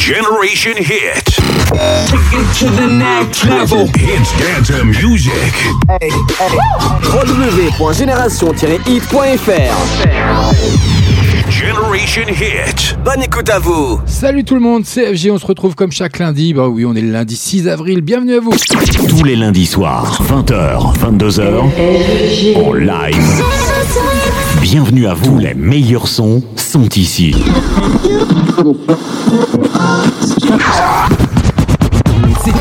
Generation Hit. Take it to the next level. Hits dance music. Hey, www.génération-hit.fr Generation Hit. Bonne écoute à vous. Salut tout le monde, c'est FG, on se retrouve comme chaque lundi. Bah oui, on est le lundi 6 avril, bienvenue à vous. Tous les lundis soirs, 20h, 22h, en live. Bienvenue à vous, les meilleurs sons sont ici.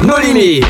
No limites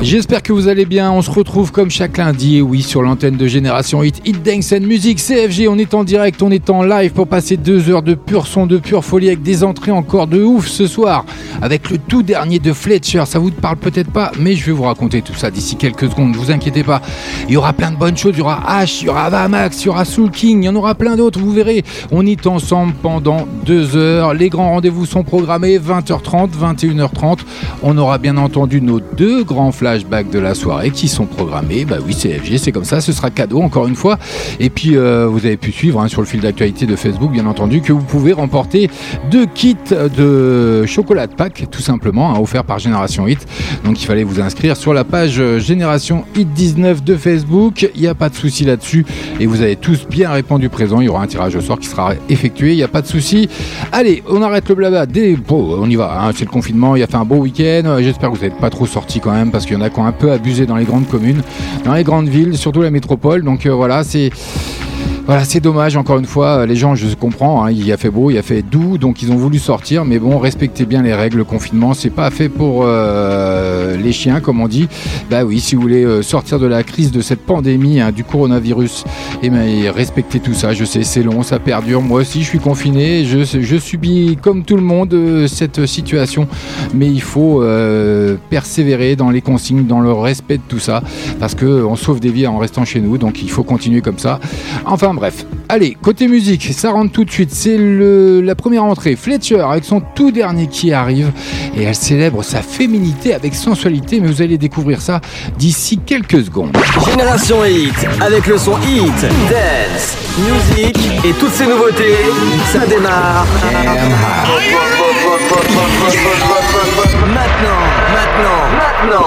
J'espère que vous allez bien. On se retrouve comme chaque lundi, et oui, sur l'antenne de Génération Hit, Hit Dance and Music CFG. On est en direct, on est en live pour passer deux heures de pur son, de pure folie avec des entrées encore de ouf ce soir. Avec le tout dernier de Fletcher. Ça vous parle peut-être pas, mais je vais vous raconter tout ça d'ici quelques secondes. Ne vous inquiétez pas. Il y aura plein de bonnes choses. Il y aura H, il y aura Vamax, il y aura Soul King, il y en aura plein d'autres. Vous verrez. On est ensemble pendant deux heures. Les grands rendez-vous sont programmés 20h30, 21h30. On aura bien entendu nos deux grands flashs flashbacks de la soirée qui sont programmés. Bah oui, CFG, c'est comme ça, ce sera cadeau encore une fois. Et puis euh, vous avez pu suivre hein, sur le fil d'actualité de Facebook, bien entendu, que vous pouvez remporter deux kits de chocolat de Pâques, tout simplement, hein, offerts par Génération Hit. Donc il fallait vous inscrire sur la page Génération Hit 19 de Facebook. Il n'y a pas de souci là-dessus. Et vous avez tous bien répondu présent. Il y aura un tirage au sort qui sera effectué. Il n'y a pas de souci. Allez, on arrête le blabla. Bon, on y va. Hein. C'est le confinement. Il a fait un beau week-end. J'espère que vous n'êtes pas trop sortis quand même parce qu'il en a qui ont un peu abusé dans les grandes communes, dans les grandes villes, surtout la métropole. Donc euh, voilà, c'est voilà, c'est dommage, encore une fois, les gens, je comprends, hein, il a fait beau, il a fait doux, donc ils ont voulu sortir, mais bon, respectez bien les règles, le confinement, c'est pas fait pour euh, les chiens, comme on dit. Bah oui, si vous voulez euh, sortir de la crise de cette pandémie, hein, du coronavirus, et eh ben, respectez tout ça, je sais, c'est long, ça perdure, moi aussi, je suis confiné, je, je subis comme tout le monde euh, cette situation, mais il faut persévérer dans les consignes, dans le respect de tout ça, parce qu'on sauve des vies en restant chez nous, donc il faut continuer comme ça. Enfin, bref. Allez, côté musique, ça rentre tout de suite. C'est la première entrée. Fletcher avec son tout dernier qui arrive. Et elle célèbre sa féminité avec sensualité. Mais vous allez découvrir ça d'ici quelques secondes. Génération Hit, avec le son Hit, Dance, Music et toutes ces nouveautés. Ça démarre. Maintenant, maintenant, maintenant.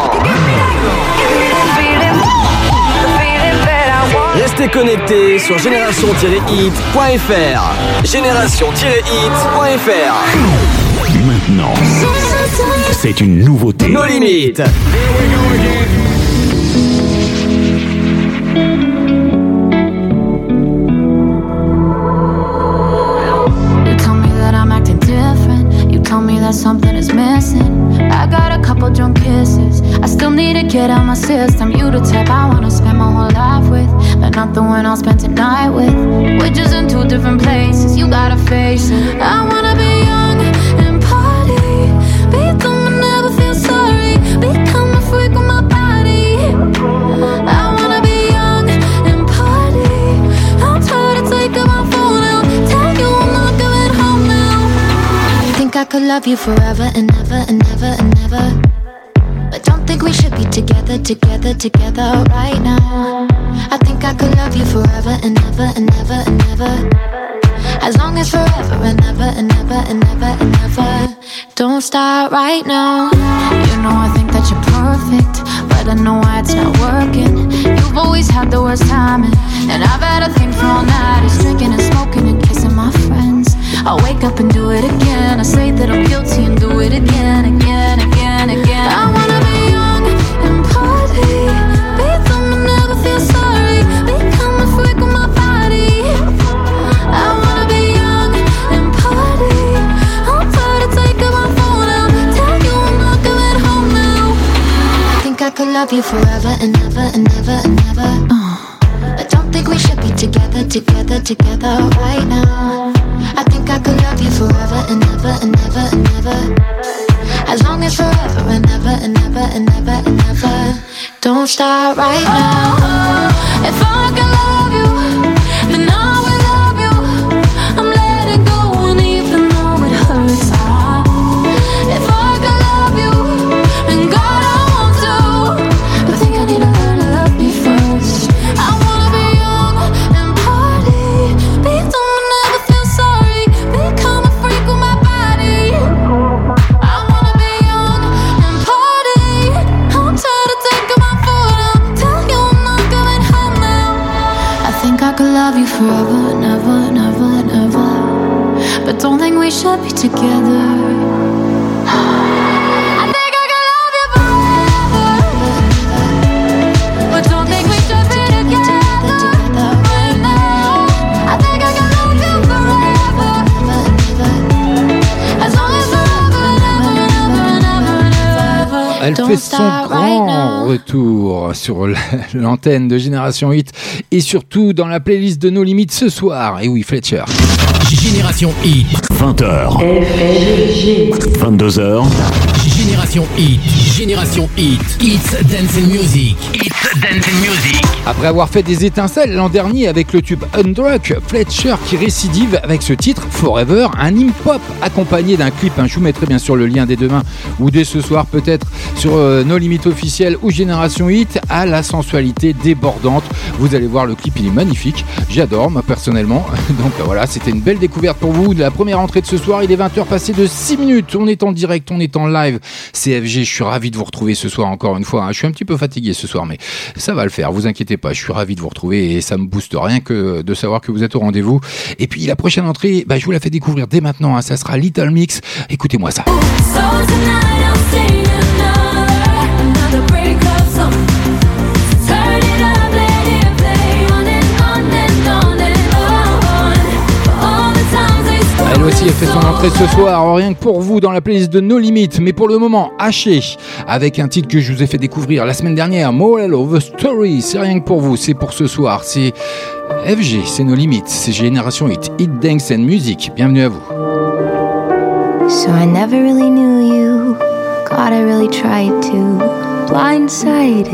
Restez connectés sur génération-hit.fr. Génération-hit.fr. Maintenant, c'est une nouveauté. Nos limites. I got a couple drunk kisses. I still need to get out my system. You the type I wanna spend my whole life with, but not the one I'll spend tonight with. We're just in two different places. You gotta face it. I wanna be young and party, be dumb could love you forever and ever and ever and ever. But don't think we should be together, together, together right now. I think I could love you forever and ever and ever and ever. As long as forever and ever and ever and ever and ever. Don't start right now. You know I think that you're perfect, but I know why it's not working. You've always had the worst timing, and I've had a thing for all night. Is drinking and smoking and kissing my friends. I wake up and do it again. I say that I'm guilty and do it again, again, again, again. I wanna be young and party, be and never feel sorry, become a freak with my body. I wanna be young and party. I'm tired of taking my phone out, tell you I'm not coming home now. I think I could love you forever and ever and ever and ever. Uh. I don't think we should be together, together, together right now. I think I could love you forever and ever and ever and ever. As long as forever and ever and ever and ever and ever. Don't start right now. If I can Elle fait son grand retour sur l'antenne de Génération 8 et surtout dans la playlist de nos limites ce soir. Et oui, Fletcher. Génération Hit. 20h. 22h. Génération Hit. Génération Hit. It's Dancing Music. It's Dancing Music. Après avoir fait des étincelles l'an dernier avec le tube Undruck, Fletcher qui récidive avec ce titre Forever, un hymne pop accompagné d'un clip. Je vous mettrai bien sûr le lien dès demain ou dès ce soir peut-être sur euh, nos limites officielles ou Génération Hit à la sensualité débordante. Vous allez voir le clip, il est magnifique. J'adore moi personnellement. Donc voilà, c'était une belle découverte pour vous. La première entrée de ce soir, il est 20h passé de 6 minutes. On est en direct, on est en live. CFG, je suis ravi de vous retrouver ce soir encore une fois. Hein. Je suis un petit peu fatigué ce soir, mais ça va le faire. Vous inquiétez pas, je suis ravi de vous retrouver et ça me booste rien que de savoir que vous êtes au rendez-vous. Et puis la prochaine entrée, bah, je vous la fais découvrir dès maintenant. Hein. Ça sera Little Mix. Écoutez-moi ça. Elle aussi a fait son entrée ce soir, rien que pour vous dans la playlist de No Limites, mais pour le moment haché avec un titre que je vous ai fait découvrir la semaine dernière, Moral of the Story. C'est rien que pour vous, c'est pour ce soir, c'est FG, c'est No Limites, c'est Génération Hit, Hit Dance and Music. Bienvenue à vous. So I never really knew you, God I really tried to, blindsided,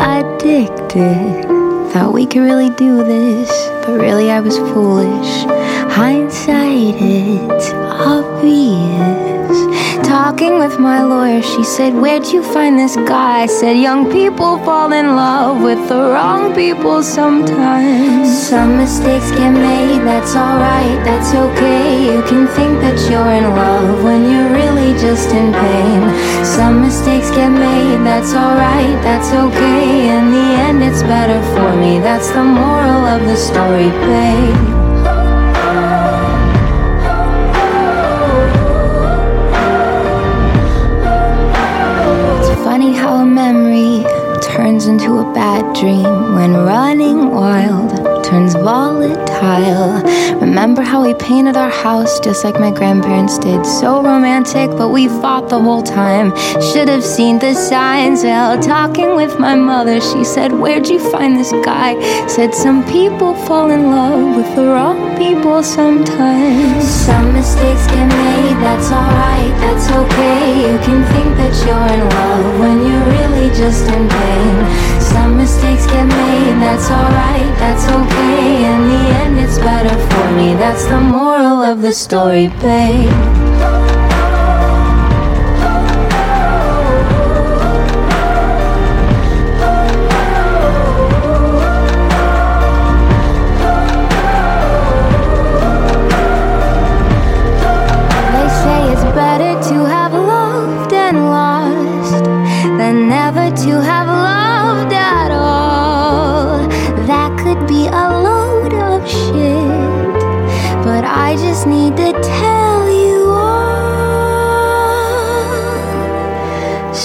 addicted, thought we could really do this, but really I was foolish. Hindsight, it's obvious. Talking with my lawyer, she said, Where'd you find this guy? I said, Young people fall in love with the wrong people sometimes. Some mistakes get made, that's alright, that's okay. You can think that you're in love when you're really just in pain. Some mistakes get made, that's alright, that's okay. In the end, it's better for me. That's the moral of the story, babe. funny how a memory turns into a bad dream when running wild turns volatile. Remember how we painted our house just like my grandparents did? So romantic, but we fought the whole time. Should have seen the signs. Well, talking with my mother, she said, Where'd you find this guy? Said, Some people fall in love with the wrong people sometimes. Some mistakes get made, that's alright, that's okay. You can think that you're in love when you're really just in pain. Some mistakes get made, that's alright, that's okay. In the end, it's better for me. That's the moral of the story, babe.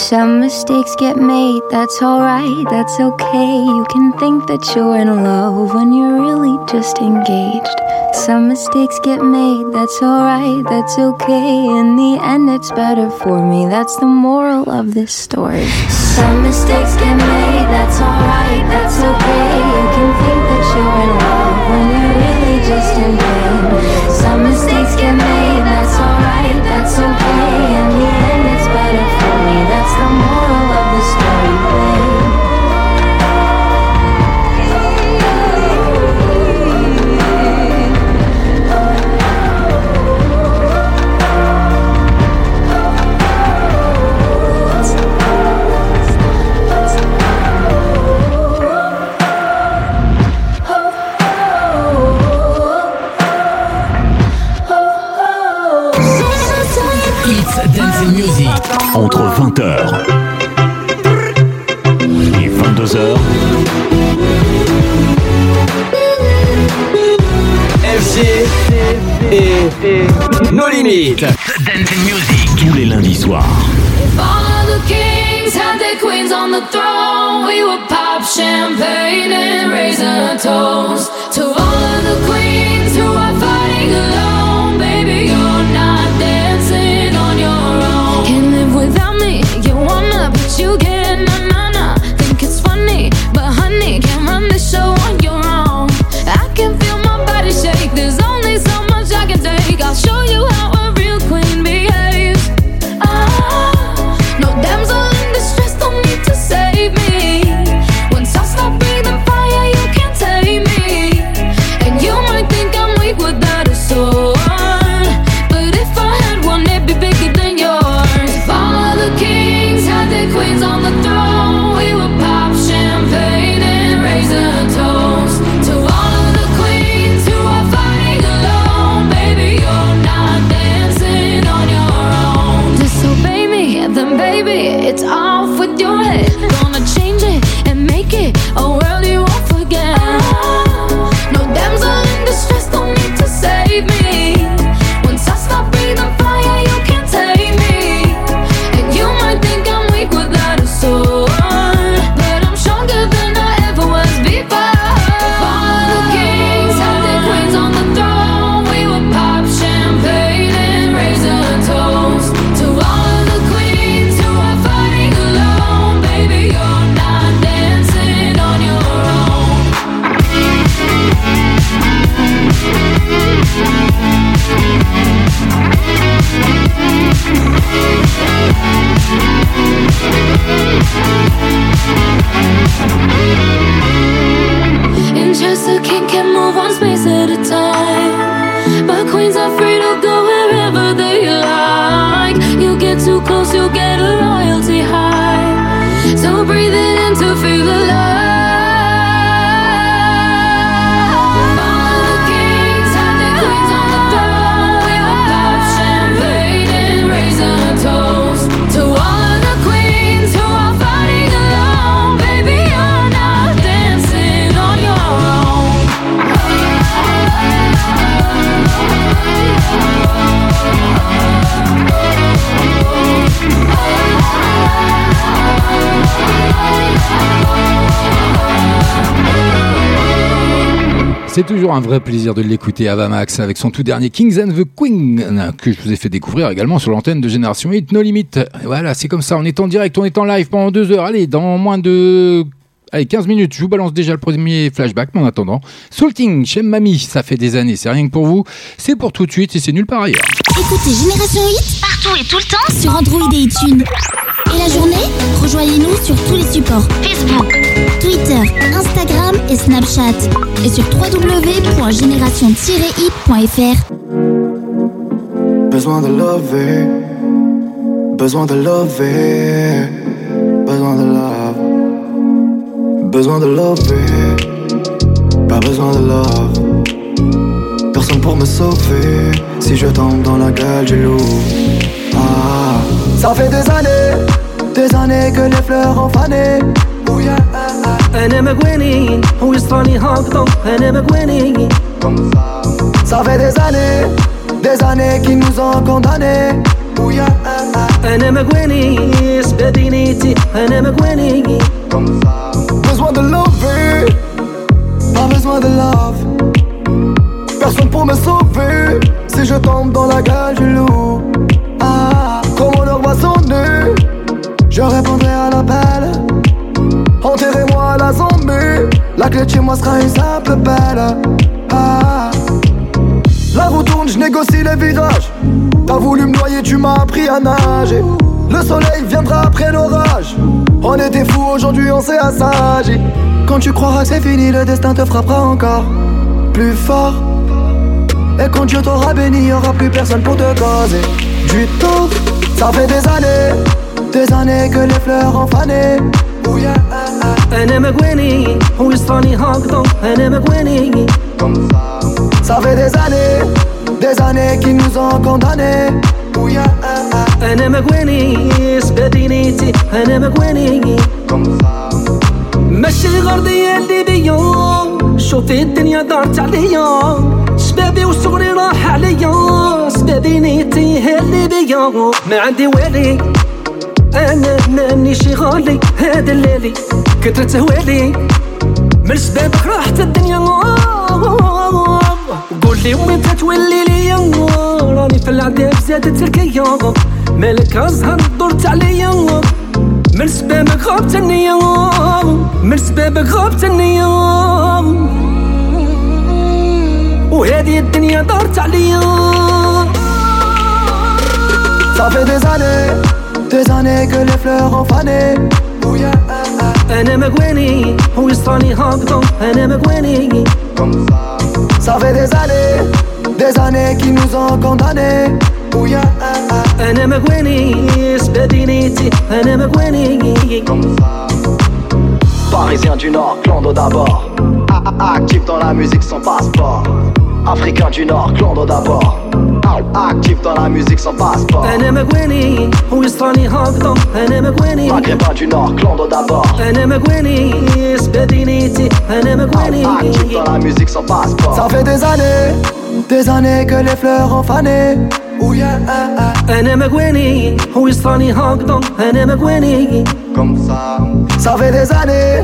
Some mistakes get made, that's alright, that's okay. You can think that you're in love when you're really just engaged. Some mistakes get made, that's alright, that's okay. In the end, it's better for me, that's the moral of this story. Some mistakes get made, that's alright, that's okay. You can think that you're in love Entre 20h et 22h. FG et nos limites. Dance Music. Tous les lundis soirs. Queens on the throne. We would pop champagne and raise a toast to all of the queens who are fighting alone. Baby, you're not dancing on your own. Can't live without me. Baby, it's off C'est toujours un vrai plaisir de l'écouter, Avamax, avec son tout dernier Kings and the Queen, que je vous ai fait découvrir également sur l'antenne de Génération 8, No Limit. Voilà, c'est comme ça, on est en direct, on est en live pendant deux heures. Allez, dans moins de... Allez, 15 minutes, je vous balance déjà le premier flashback, mais en attendant, Salting, chez Mamie, ça fait des années, c'est rien que pour vous, c'est pour tout de suite et c'est nulle part ailleurs. Écoutez Génération 8 partout et tout le temps sur Android et iTunes. Et la journée, rejoignez-nous sur tous les supports Facebook, Twitter, Instagram et Snapchat. Et sur www.génération-i.fr. Besoin de lover, besoin de lover, besoin de love, besoin de lover, pas besoin de love. Personne pour me sauver, si je tombe dans la gueule du loup. Ah, ça fait des années, des années que les fleurs ont fané. انا مقواني ويصفاني هابطة انا مقواني Ça fait des années, des années qui nous ont condamnés. Oh yeah, ah, ah. انا مقواني سبابينيتي انا مقواني Besoin de lover, pas besoin de love. Personne pour me sauver si je tombe dans la gueule du loup. Ah, comme on leur voit son nez, je répondrai la clé de chez moi sera une simple belle. Ah, la roue tourne, je négocie les virages. T'as voulu me noyer, tu m'as appris à nager. Le soleil viendra après l'orage. On était fous, aujourd'hui on s'est assagi. Quand tu croiras que c'est fini, le destin te frappera encore plus fort. Et quand Dieu t'aura béni, aura plus personne pour te causer du tort. Ça fait des années, des années que les fleurs ont fané. أنا مقويني ويصراني هكذا أنا مقويني صافي دي زاني دي زاني كي qu'ils nous ont condamnés. أنا مقويني بدينيتي أنا مقويني ماشي غير اللي بيا شوفي الدنيا دارت عليا. شبابي وصغري راح عليا. سبابي نيتي هاللي بيا ما عندي والي. أنا ماني شي غالي هذا الليلي كترة هوالي من سبابك راحت الدنيا. قول لي وين تتولي ليا راني في العذاب زادت الكيا مالك أزهر دورت عليا. من سبابك غابت النية. من سبابك غابت النية. وهذه الدنيا دارت عليا. fait des années, des années que les fleurs ont fané. Oh yeah, ah, ah. انا مقواني ويصراني هكذا انا مقواني Ça fait des années, des années qui nous ont condamnés. Oh yeah, ah, ah. انا مقواني سبادينيتي انا مقواني Parisien du Nord, clando d'abord. Ah, ah, Actif dans la musique sans passeport. Africain du Nord, clando d'abord. Ah, Actif dans la musique sans passeport. انا مقواني ويصراني هكذا انا مقواني Maghrébin du Nord, clando d'abord. انا مقواني سبادينيتي انا مقواني Actif dans la musique sans passeport. Ça fait des années, des années que les fleurs ont fané. Oh yeah, ah, ah. انا مقواني ويصراني هكذا انا مقواني Ça fait des années,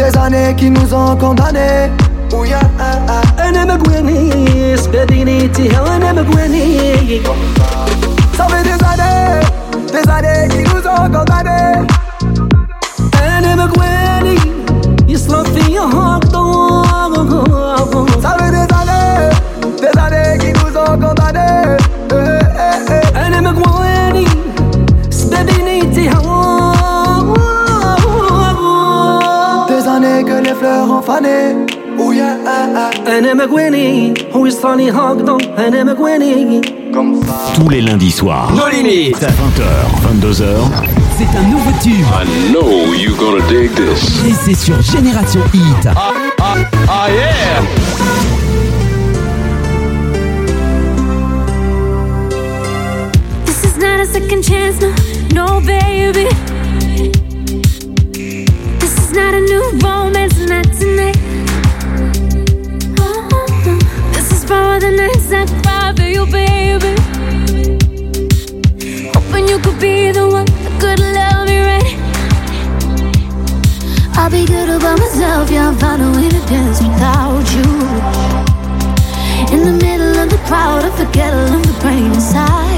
des années qui nous ont condamnés. Uya ah ah Önemegweni Spediniti Önemegweni Sabe desade Desade Iluzo gogade. Önemegweni Islafi Hakdo Sabe desade Desade Iluzo gogade. Önemegweni Spediniti Des années que les fleurs ont fané Oh yeah, ah, ah. انا مقواني ويصراني هكذا انا مقواني Tous les lundis soirs, Nos limites. 20h, 22h, C'est un nouveau tube. I know you gonna dig this. Et c'est sur Génération Hit. Ah yeah This is not a second chance, no, no, baby. This is not a new romance, not tonight. You, baby. Hoping you could be the one that could love me right. I'll be good about myself, yeah, I'll find a way to dance without you. In the middle of the crowd, I forget all of the pain inside.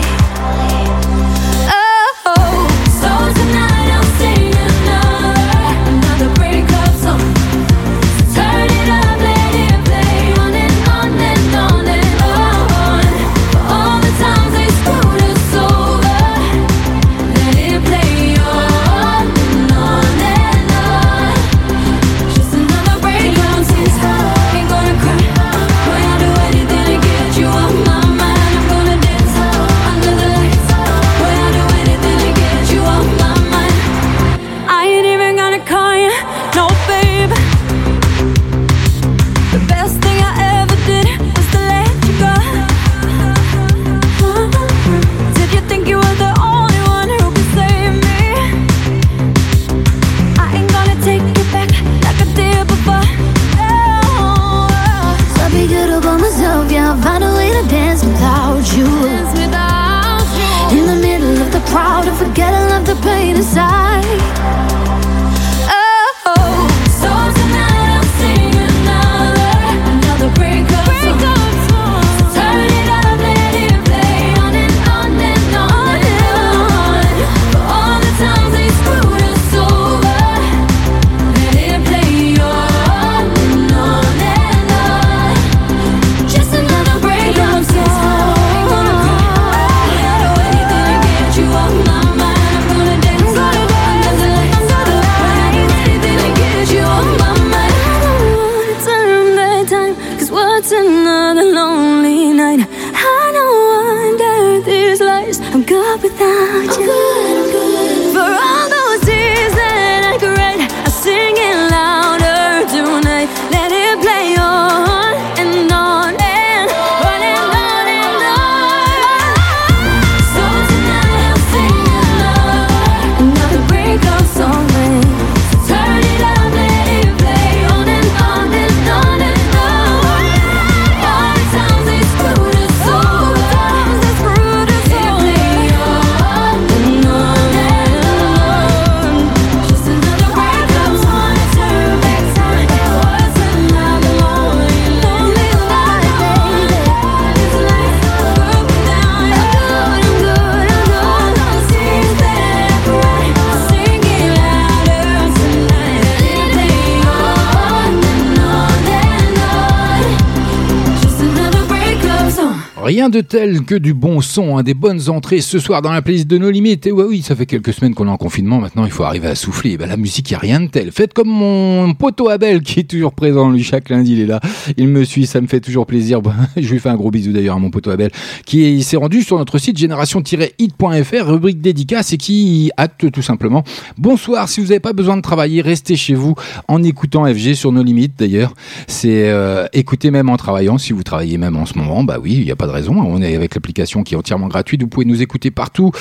De tel que du bon son, hein, des bonnes entrées ce soir dans la playlist de nos limites. Et ouais, oui, ça fait quelques semaines qu'on est en confinement. Maintenant, il faut arriver à souffler. Et ben, la musique, il n'y a rien de tel. Faites comme mon poteau Abel qui est toujours présent. Lui, chaque lundi, il est là. Il me suit. Ça me fait toujours plaisir. Je lui fais un gros bisou d'ailleurs à mon poteau Abel qui s'est rendu sur notre site génération-hit.fr, rubrique dédicace et qui acte tout simplement. Bonsoir. Si vous n'avez pas besoin de travailler, restez chez vous en écoutant FG sur nos limites d'ailleurs. C'est euh, écouter même en travaillant. Si vous travaillez même en ce moment, bah oui, il n'y a pas de raison. On est avec l'application qui est entièrement gratuite. Vous pouvez nous écouter partout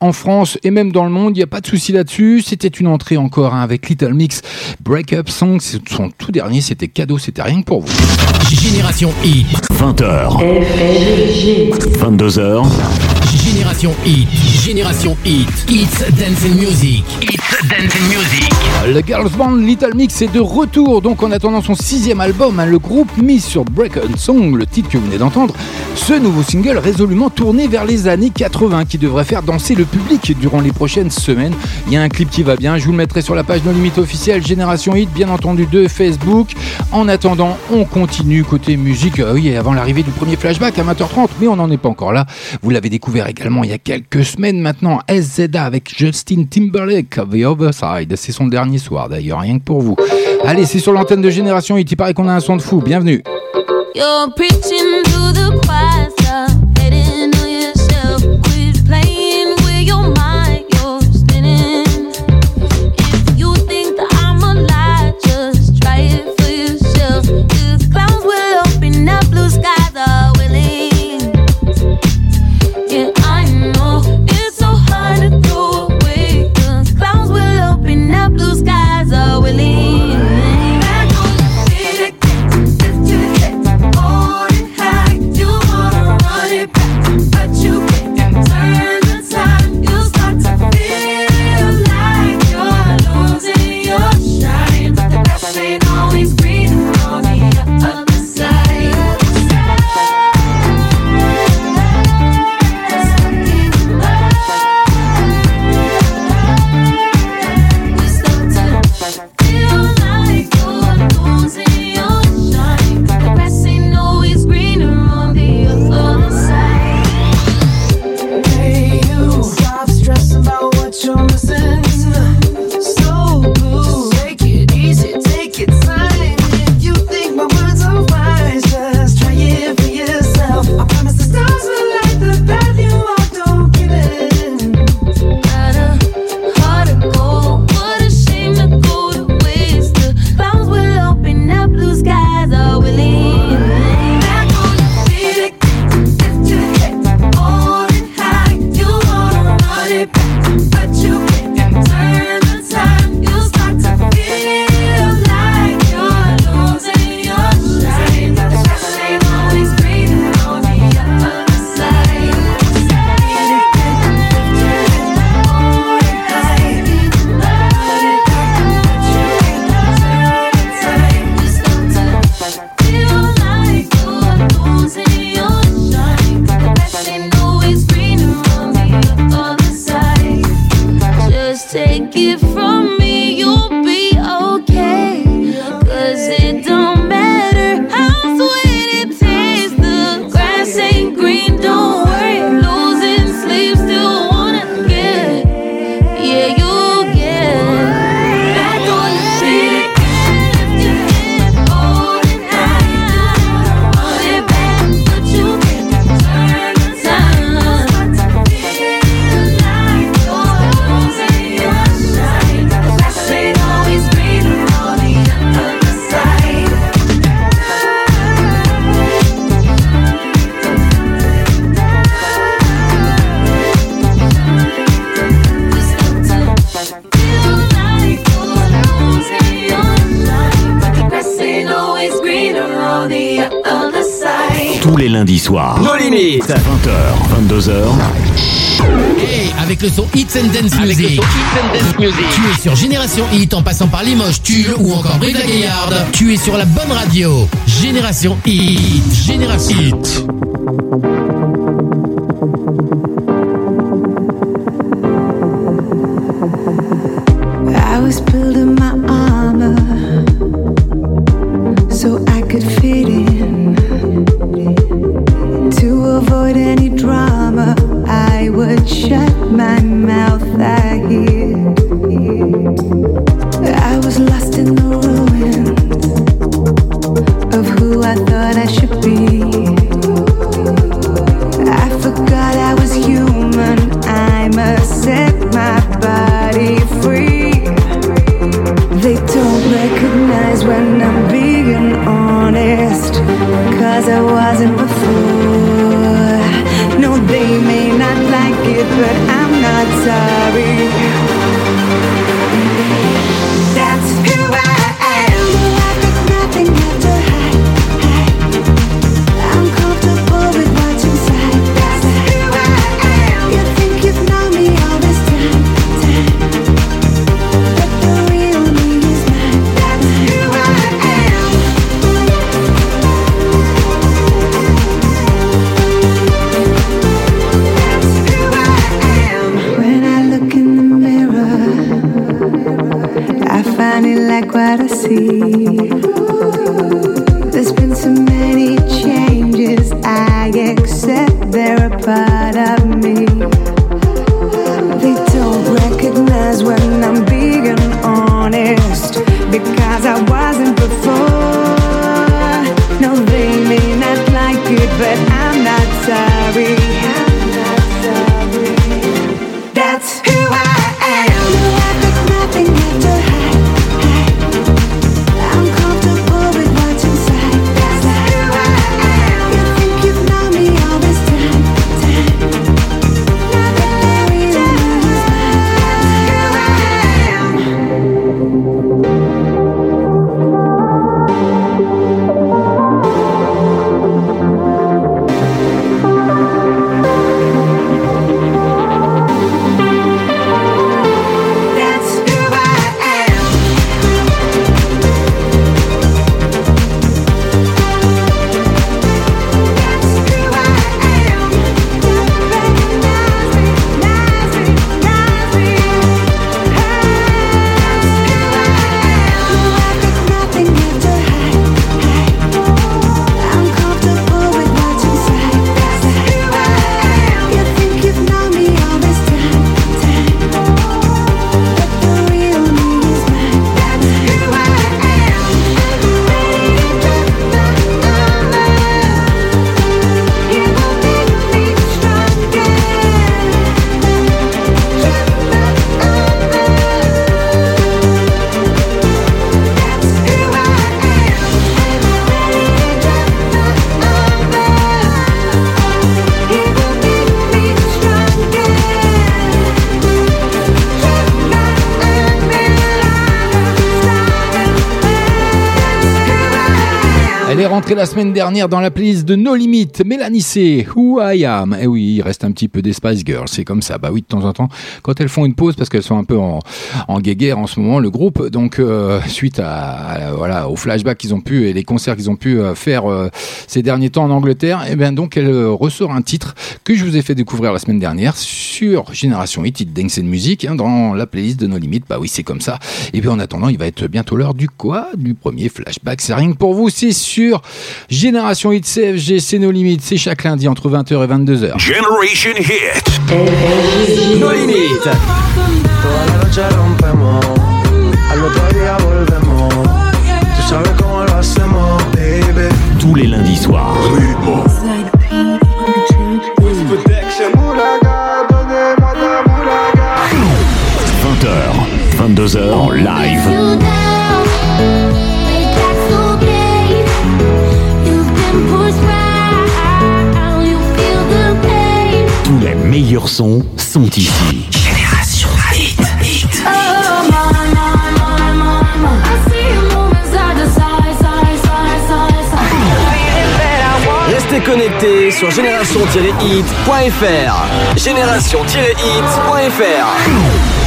en France et même dans le monde. Il n'y a pas de souci là-dessus. C'était une entrée encore hein, avec Little Mix Breakup Song. Son tout dernier, c'était cadeau. C'était rien que pour vous. Génération I. 20h. 22h. Génération Hit, Génération Hit, It's Dance and Music, It's Dance and Music. Le girls band Little Mix est de retour, donc en attendant son sixième album, hein, le groupe mise sur Break Song, le titre que vous venez d'entendre, ce nouveau single résolument tourné vers les années 80 qui devrait faire danser le public durant les prochaines semaines. Il y a un clip qui va bien, je vous le mettrai sur la page No Limite officielle Génération Hit, bien entendu de Facebook. En attendant, on continue côté musique, euh, oui, avant l'arrivée du premier flashback à 20h30, mais on n'en est pas encore là. Vous l'avez découvert également il y a quelques semaines maintenant, SZA avec Justin Timberlake, The Other Side. C'est son dernier soir d'ailleurs, rien que pour vous. Allez, c'est sur l'antenne de Génération Hit, il paraît qu'on a un son de fou, bienvenue. You're preaching to the choir, Limoges, Tulle ou encore Brive la Gaillarde. Tu es sur la bonne radio. Génération Hit. Génération Hit. Sorry. La semaine dernière dans la playlist de No Limit, Mélanie C, Who I Am. Et oui, il reste un petit peu des Spice Girls, c'est comme ça. Bah oui, de temps en temps, quand elles font une pause, parce qu'elles sont un peu en, guéguerre en ce moment, le groupe, donc euh, suite à, à- voilà au flashback qu'ils ont pu et les concerts qu'ils ont pu euh, faire euh, ces derniers temps en Angleterre, et bien donc elle ressort un titre que je vous ai fait découvrir la semaine dernière sur Génération Hit, Hit Dance and Music, hein, dans la playlist de No Limit. Bah oui, c'est comme ça. Et bien en attendant, il va être bientôt l'heure du quoi? Du premier flashback. C'est rien que pour vous, c'est sur Génération Hit CFG, c'est nos limites. C'est chaque lundi entre 20h et 22h. Generation Hit. No limites. Tous les lundis soirs. 22h en live. Tous les meilleurs sons sont ici. Génération Hit. Hit. Restez connectés sur génération-hit.fr. Génération-hit.fr.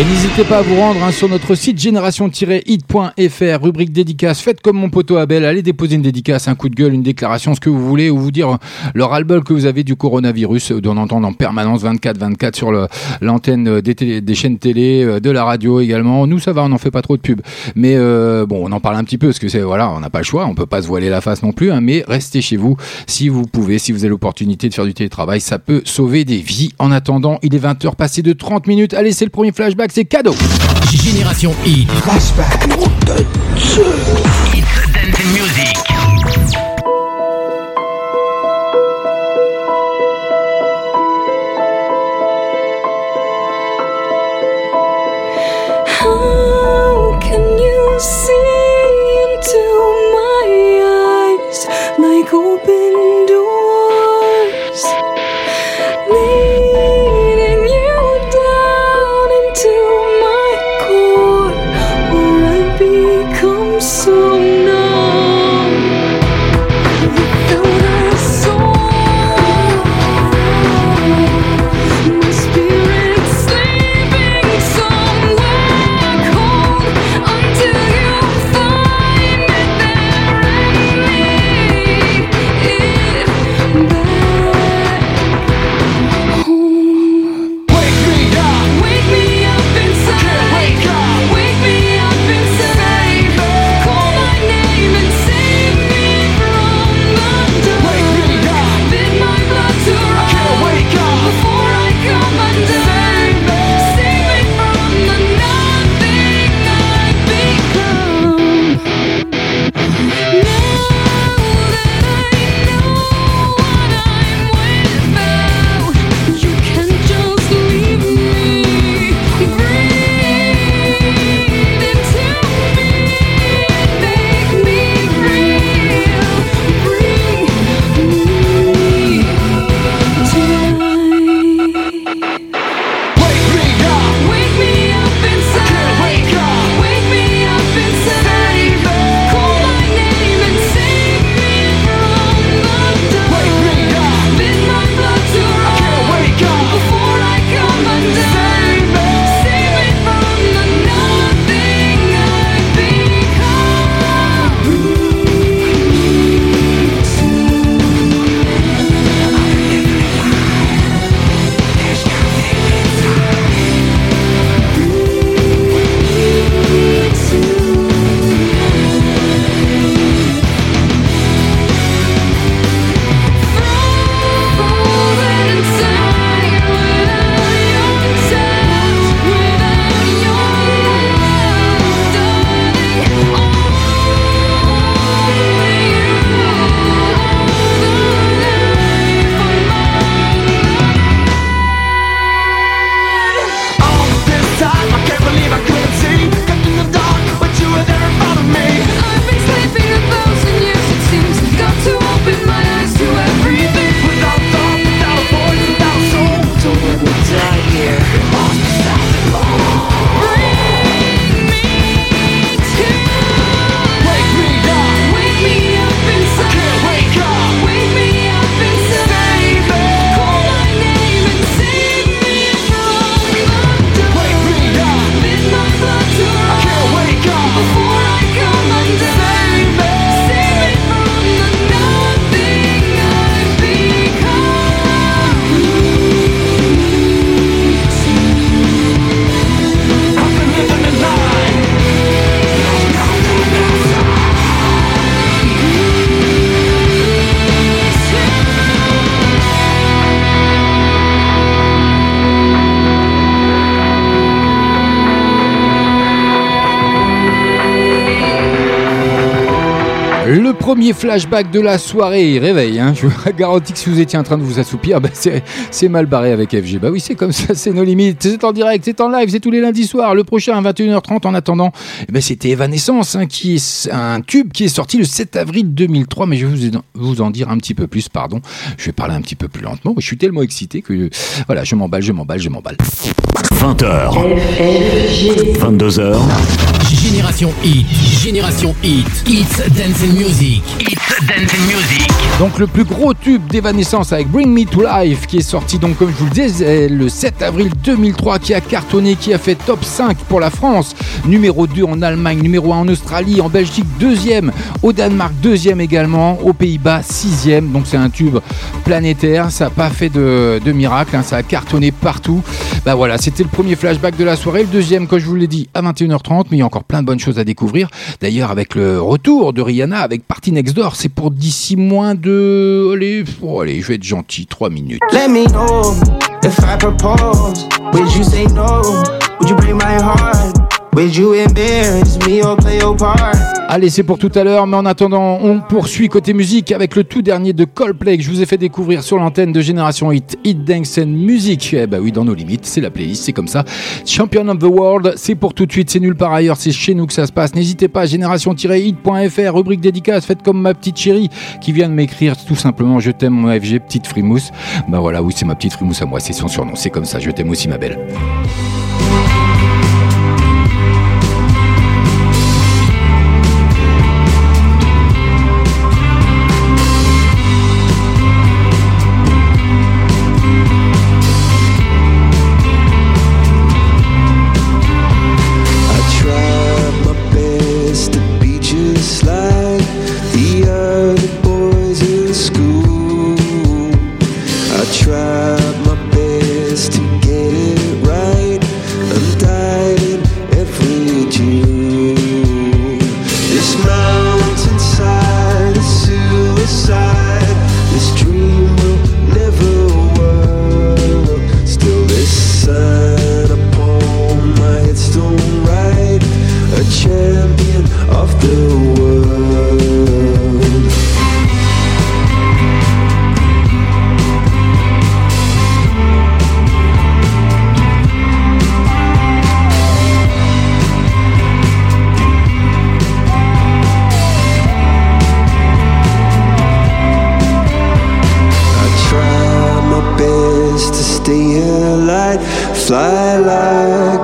Et n'hésitez pas à vous rendre hein, sur notre site génération-hit.fr, rubrique dédicace. Faites comme mon poteau Abel, allez déposer une dédicace, un coup de gueule, une déclaration, ce que vous voulez, ou vous dire euh, le ras-le-bol que vous avez du coronavirus, euh, d'en entendre en permanence 24-24 sur l'antenne euh, des, des chaînes télé, de la radio également. Nous, ça va, on n'en fait pas trop de pub. Mais euh, bon, on en parle un petit peu, parce que c'est voilà, on n'a pas le choix, on peut pas se voiler la face non plus, hein, mais restez chez vous si vous pouvez, si vous avez l'opportunité de faire du télétravail, ça peut sauver des vies. En attendant, il est 20h passé de 30 minutes. Allez, c'est le premier flashback, c'est cadeau. Génération Hit. Flashback. Hit Dance Music. How can you see into my eyes? Like open premier flashback de la soirée, réveil. Hein. Je vous garantis que si vous étiez en train de vous assoupir, bah, c'est mal barré avec FG. Bah oui, c'est comme ça, c'est nos limites. C'est en direct, c'est en live, c'est tous les lundis soirs. Le prochain à 21h30. En attendant, eh ben, c'était Evanescence, hein, qui est un tube qui est sorti le 7 avril 2003. Mais je vais vous, en dire un petit peu plus, pardon. Je vais parler un petit peu plus lentement. Je suis tellement excité que voilà, je m'emballe, je m'emballe, je m'emballe. 20h. 22h. Génération Hit. Génération Hit. Hits Dance and Music. Hits Dance and Music. Donc le plus gros tube d'Evanescence avec Bring Me to Life qui est sorti donc comme je vous le disais le 7 avril 2003 qui a cartonné, qui a fait top 5 pour la France, numéro 2 en Allemagne, numéro 1 en Australie, en Belgique deuxième, au Danemark deuxième également, aux Pays-Bas sixième. Donc c'est un tube planétaire, ça n'a pas fait de, miracle, hein, ça a cartonné partout. Bah voilà, c'était le premier flashback de la soirée, le deuxième comme je vous l'ai dit à 21h30, mais il y a encore plein de bonnes choses à découvrir. D'ailleurs avec le retour de Rihanna avec Party Next Door, c'est pour d'ici moins de... Allez, oh, allez, je vais être gentil, 3 minutes. Let me know if I propose. Would you say no? Would you break my heart? Allez, c'est pour tout à l'heure, mais en attendant, on poursuit côté musique avec le tout dernier de Coldplay que je vous ai fait découvrir sur l'antenne de Génération Hit, Hit Dance and Music. Eh bah oui, dans nos limites, c'est la playlist, c'est comme ça. Champion of the World, c'est pour tout de suite, c'est nulle part ailleurs, c'est chez nous que ça se passe. N'hésitez pas, génération-hit.fr, rubrique dédicace, faites comme ma petite chérie qui vient de m'écrire tout simplement Je t'aime mon FG, petite frimousse. Bah voilà, oui, c'est ma petite frimousse à moi, c'est son surnom, c'est comme ça, je t'aime aussi ma belle.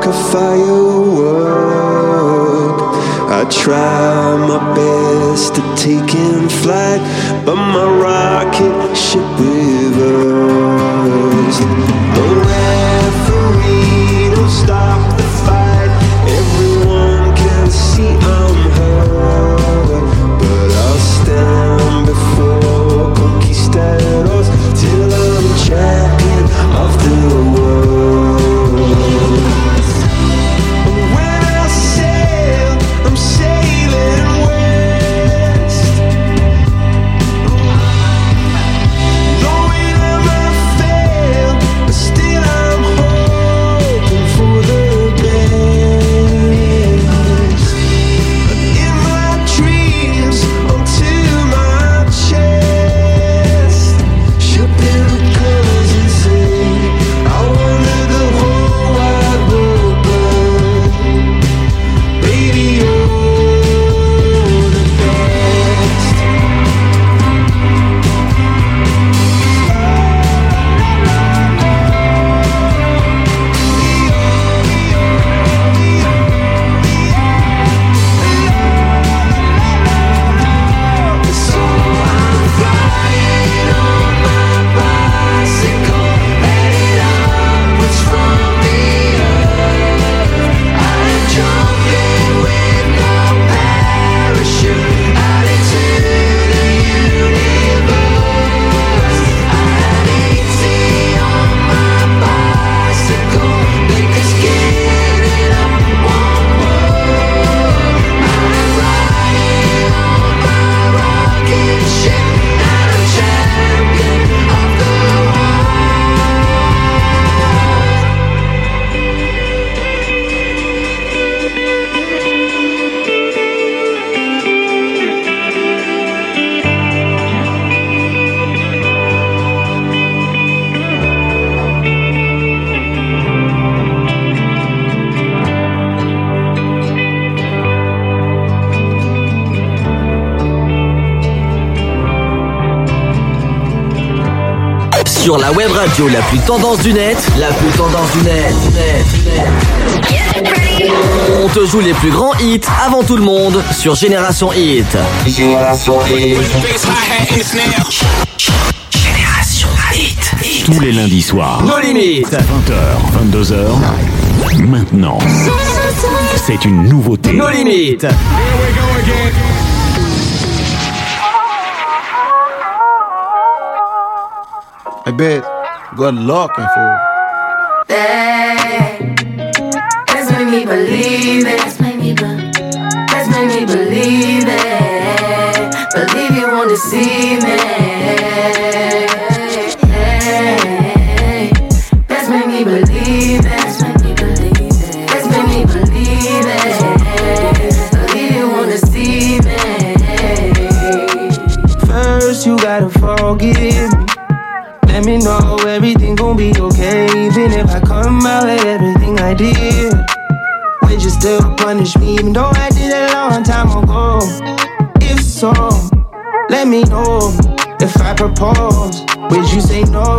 A firework. I try my best to take in flight, but my rocket ship reversed. Radio la plus tendance du net, la plus tendance du net, net, net. On te joue les plus grands hits avant tout le monde sur Génération Hit. Génération Hit. Génération Hit. Tous les lundis soirs. Nos limites. 20h, 22h. Maintenant. C'est une nouveauté. Nos limites. I bet good looking for Hey, let's make me believe it. Let's make me, be- let's make me believe it. Believe you want to see me. Even though I did it a long time ago? If so, let me know. If I propose, would you say no?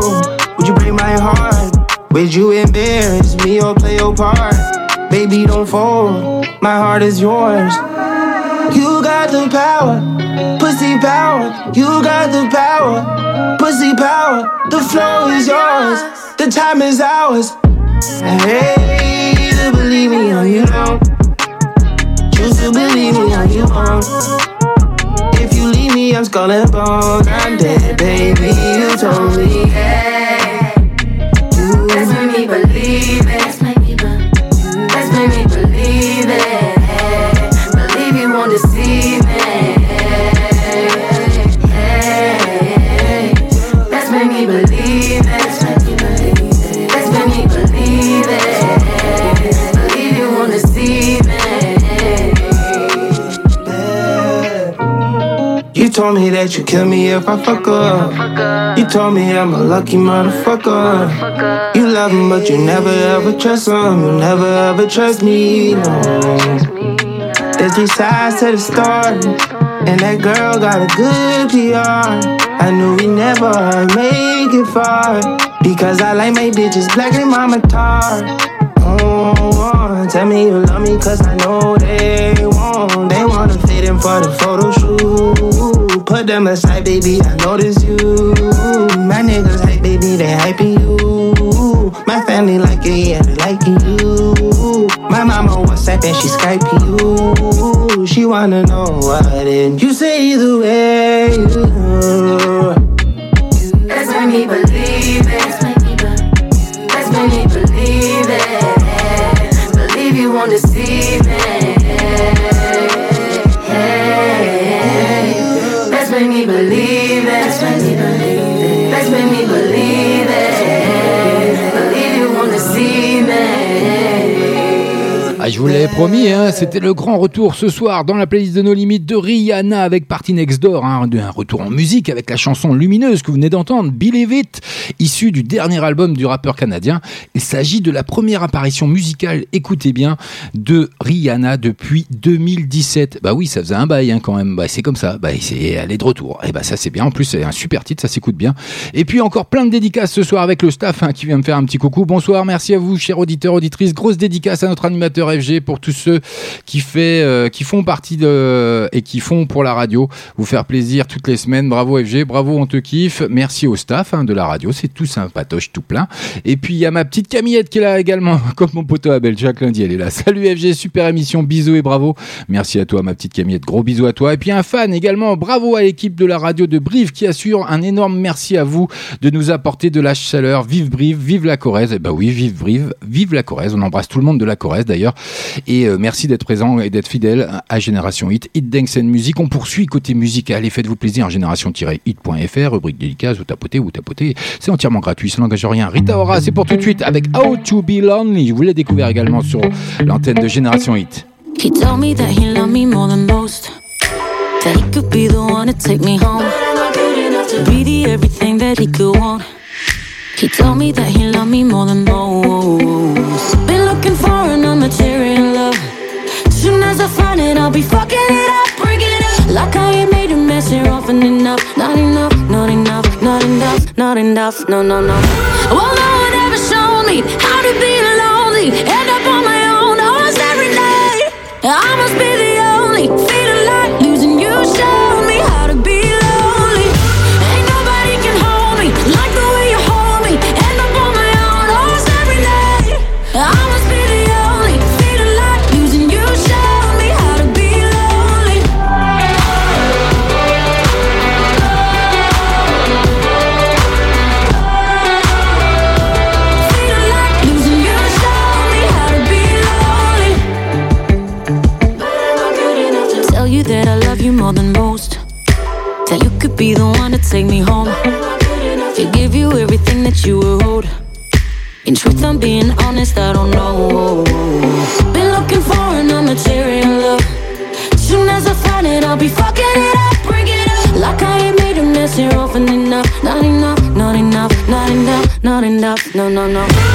Would you break my heart? Would you embarrass me or play your part? Baby, don't fold. My heart is yours. You got the power, pussy power. You got the power, pussy power. The flow is yours, the time is ours. Hey, you believe me or you don't. Choose to believe me or you won't. If you leave me, I'm skull and bones. I'm dead, baby. You told me. Hey, let's me believe it. Told me that you kill me if I fuck up. You told me I'm a lucky motherfucker. You love him, but you never ever trust him. You never ever trust me. No. There's three sides to the story, and that girl got a good PR. I knew we never make it far because I like my bitches black and mama tar. Oh, tell me you love me cause I know they won't. They wanna fit in for the photo shoot. Put them aside, baby, I notice you. My niggas hype, baby, they hyping you. My family like it, yeah, they liking you. My mama WhatsApp and she Skyping you. She wanna know what and you say either way. Let's make me believe it. Let's make me believe it. Vous l'avais promis, hein, c'était le grand retour ce soir dans la playlist de nos limites de Rihanna avec Party Next Door, hein, un retour en musique avec la chanson lumineuse que vous venez d'entendre, Believe It, issue du dernier album du rappeur canadien. Il s'agit de la première apparition musicale, écoutez bien, de Rihanna depuis 2017. Bah oui, ça faisait un bail hein, quand même, bah, c'est comme ça, bah, elle est de retour. Et bah ça c'est bien, en plus c'est un super titre, ça s'écoute bien. Et puis encore plein de dédicaces ce soir avec le staff hein, qui vient me faire un petit coucou. Bonsoir, merci à vous, chers auditeurs, auditrices. Grosse dédicace à notre animateur FG pour tous ceux euh, qui font partie de et qui font pour la radio. Vous faire plaisir toutes les semaines. Bravo FG, bravo, on te kiffe. Merci au staff hein, de la radio, c'est tout sympatoche, tout plein. Et puis il y a ma petite Camillette qui est là également, comme mon poteau Abel. Chaque lundi, elle est là. Salut FG, super émission, bisous et bravo. Merci à toi, ma petite Camillette. Gros bisous à toi. Et puis un fan également. Bravo à l'équipe de la radio de Brive qui assure un énorme merci à vous de nous apporter de la chaleur. Vive Brive, vive la Corrèze. Eh ben oui, vive Brive, vive la Corrèze. On embrasse tout le monde de la Corrèze d'ailleurs. Et euh, merci d'être présent et d'être fidèle à Génération Hit. Hit Dance and Music. On poursuit côté musique. Allez, faites-vous plaisir. Génération-hit.fr, rubrique dédicace. Vous tapotez, vous tapotez. C'est entièrement gratuit. Ça n'engage rien. Rita Ora, c'est pour tout de suite avec How to Be Lonely. Je vous l'ai découvert également sur l'antenne de Génération Hit. He told me that he loved me more than most. That he could be the one to take me home. Be the everything that he could want. He told me that he loved me more than most. Looking for an immaterial love. Soon as I find it, I'll be fucking it up, breaking it up. Like I ain't made a mess here often enough. Not enough, not enough, not enough, not enough, no, no, no. Well, no one ever showed me how to be lonely. End up on my own oh, almost every night. I must be no, no, no.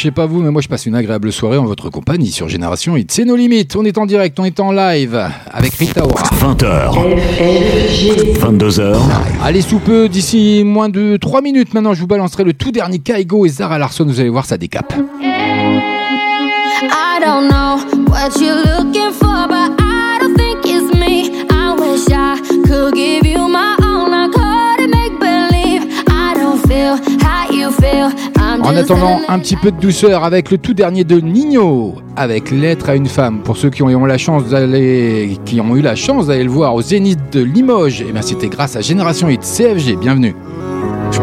Je sais pas vous, mais moi je passe une agréable soirée en votre compagnie sur Génération Hit. C'est nos limites, on est en direct, on est en live avec Rita Ora. 20h. 22h. Allez, sous peu, d'ici moins de 3 minutes maintenant, je vous balancerai le tout dernier Kaigo et Zara Larson, vous allez voir, ça décape. I don't know what you're looking for, En attendant, un petit peu de douceur avec le tout dernier de Nino, avec Lettre à une femme. Pour ceux qui ont eu la chance d'aller, qui ont eu la chance d'aller le voir au Zénith de Limoges, et bien c'était grâce à Génération Hit CFG. Bienvenue.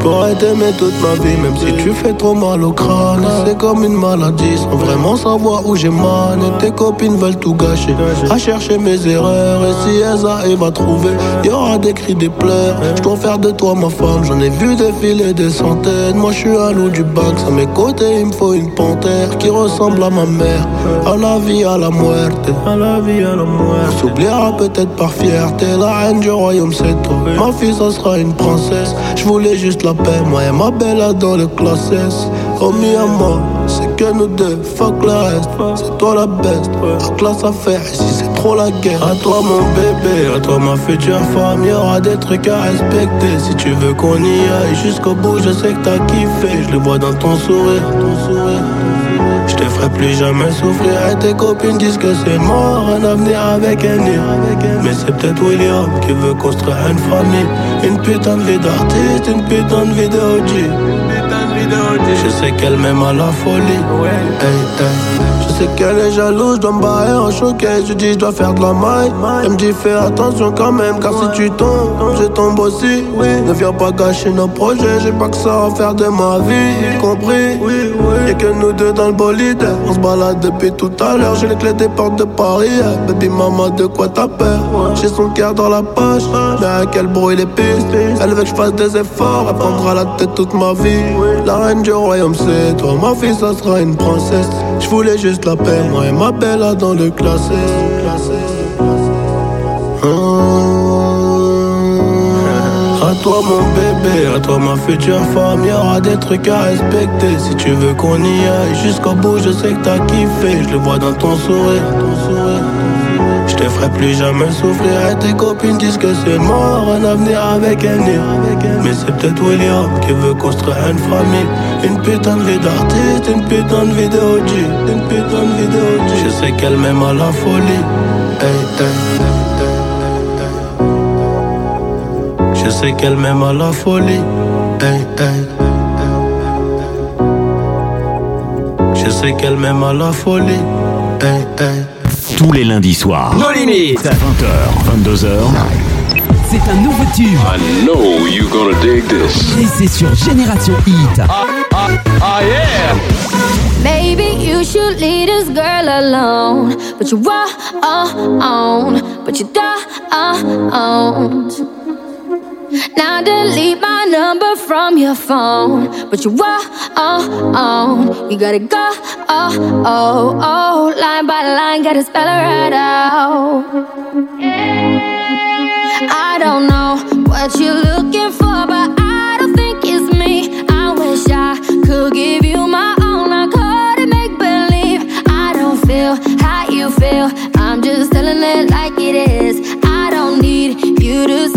Je pourrais t'aimer toute ma vie, même si tu fais trop mal au crâne. C'est comme une maladie, sans vraiment savoir où j'ai mal. Et tes copines veulent tout gâcher, à chercher mes erreurs. Et si elles arrivent à trouver, y aura des cris, des pleurs. Je dois faire de toi ma femme, j'en ai vu défiler des centaines. Moi je suis un loup du bac, à mes côtés il me faut une panthère qui ressemble à ma mère. À la vie, à la muerte. À la vie, à la muerte. On s'oubliera peut-être par fierté, la reine du royaume c'est toi. Ma fille, ça sera une princesse. Je voulais juste la paix, moi et ma belle dans le classe S. Oh mi amor, c'est que nous deux, fuck le reste. C'est toi la best, la classe à faire ici c'est trop la guerre. À toi mon bébé, à toi ma future femme, y aura des trucs à respecter. Si tu veux qu'on y aille jusqu'au bout, je sais que t'as kiffé. Je le vois dans ton sourire, ton sourire. Je te ferai plus jamais souffrir et tes copines disent que c'est mort Un avenir avec un Mais c'est peut-être William qui veut construire une famille Une putain de vie d'artiste, une putain de vie de OG Je sais qu'elle m'aime à la folie. Hey, hey. Je sais qu'elle est jalouse, je dois me barrer en choqué. Je dis je dois faire de la maille. Elle me dit fais attention quand même Car si tu tombes, je tombe aussi. Ne viens pas gâcher nos projets J'ai pas que ça à faire de ma vie. Compris Y'a que nous deux dans le bolide. On se balade depuis tout à l'heure J'ai les clés des portes de Paris. Baby maman de quoi t'as peur? J'ai son cœur dans la poche. Mais à quel bruit les pistes? Elle veut que je fasse des efforts Elle prendra la tête toute ma vie La reine du royaume c'est toi Ma fille ça sera une princesse Je voulais juste la paix Moi et ma belle là dans le classé À toi mon bébé, à toi ma future femme, y aura des trucs à respecter. Si tu veux qu'on y aille jusqu'au bout, je sais que t'as kiffé, je le vois dans ton sourire. Ton sourire. Je te ferai plus jamais souffrir et tes copines disent que c'est mort, un avenir avec un. Mais c'est peut-être William qui veut construire une famille. Une putain de vie d'artiste, une putain de vie de OG, une putain de vie de OG. Je sais qu'elle m'aime à la folie. Je sais qu'elle m'aime à la folie. Je sais qu'elle m'aime à la folie. Tous les lundis soirs. Nos limites. 20h, 22h. C'est un nouveau tube. I know you're gonna dig this. Et c'est sur Génération Hit. Ah yeah! Maybe you should leave this girl alone. But you are on, but you don't. Now delete my number from your phone. But you are on, you gotta go. Oh, oh, oh, line by line, gotta spell it right out. I don't know what you're looking for, but I don't think it's me. I wish I could give you my all. I couldn't make believe. I don't feel how you feel. I'm just telling it like it is. I don't need you to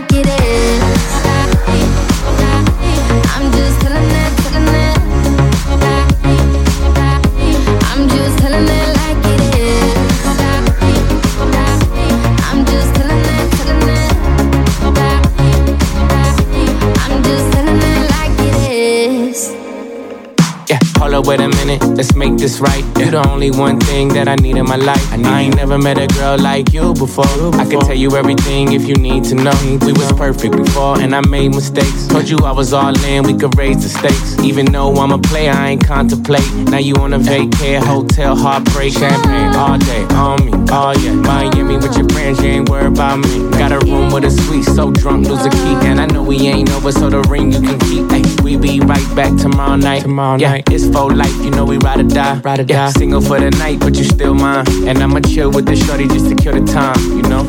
hold up, wait a minute, let's make this right. You're the only one thing that I need in my life. I, ain't never met a girl like you before. I can tell you everything if you need to know. We was perfect before, and I made mistakes. Told you I was all in, we could raise the stakes. Even though I'm a player, I ain't contemplate. Now you on a vacay, hotel, heartbreak, champagne all day on me. Oh yeah, Miami with your friends, you ain't worried about me. Got a room with a suite, so drunk, lose a key. And I know we ain't over, so the ring you can keep. Ay, we be right back tomorrow night. Tomorrow yeah, night. it's for life, you know we ride or die. Ride or yeah, die. Single for the night, but you still mine. And I'ma chill with the shorty just to kill the time, you know.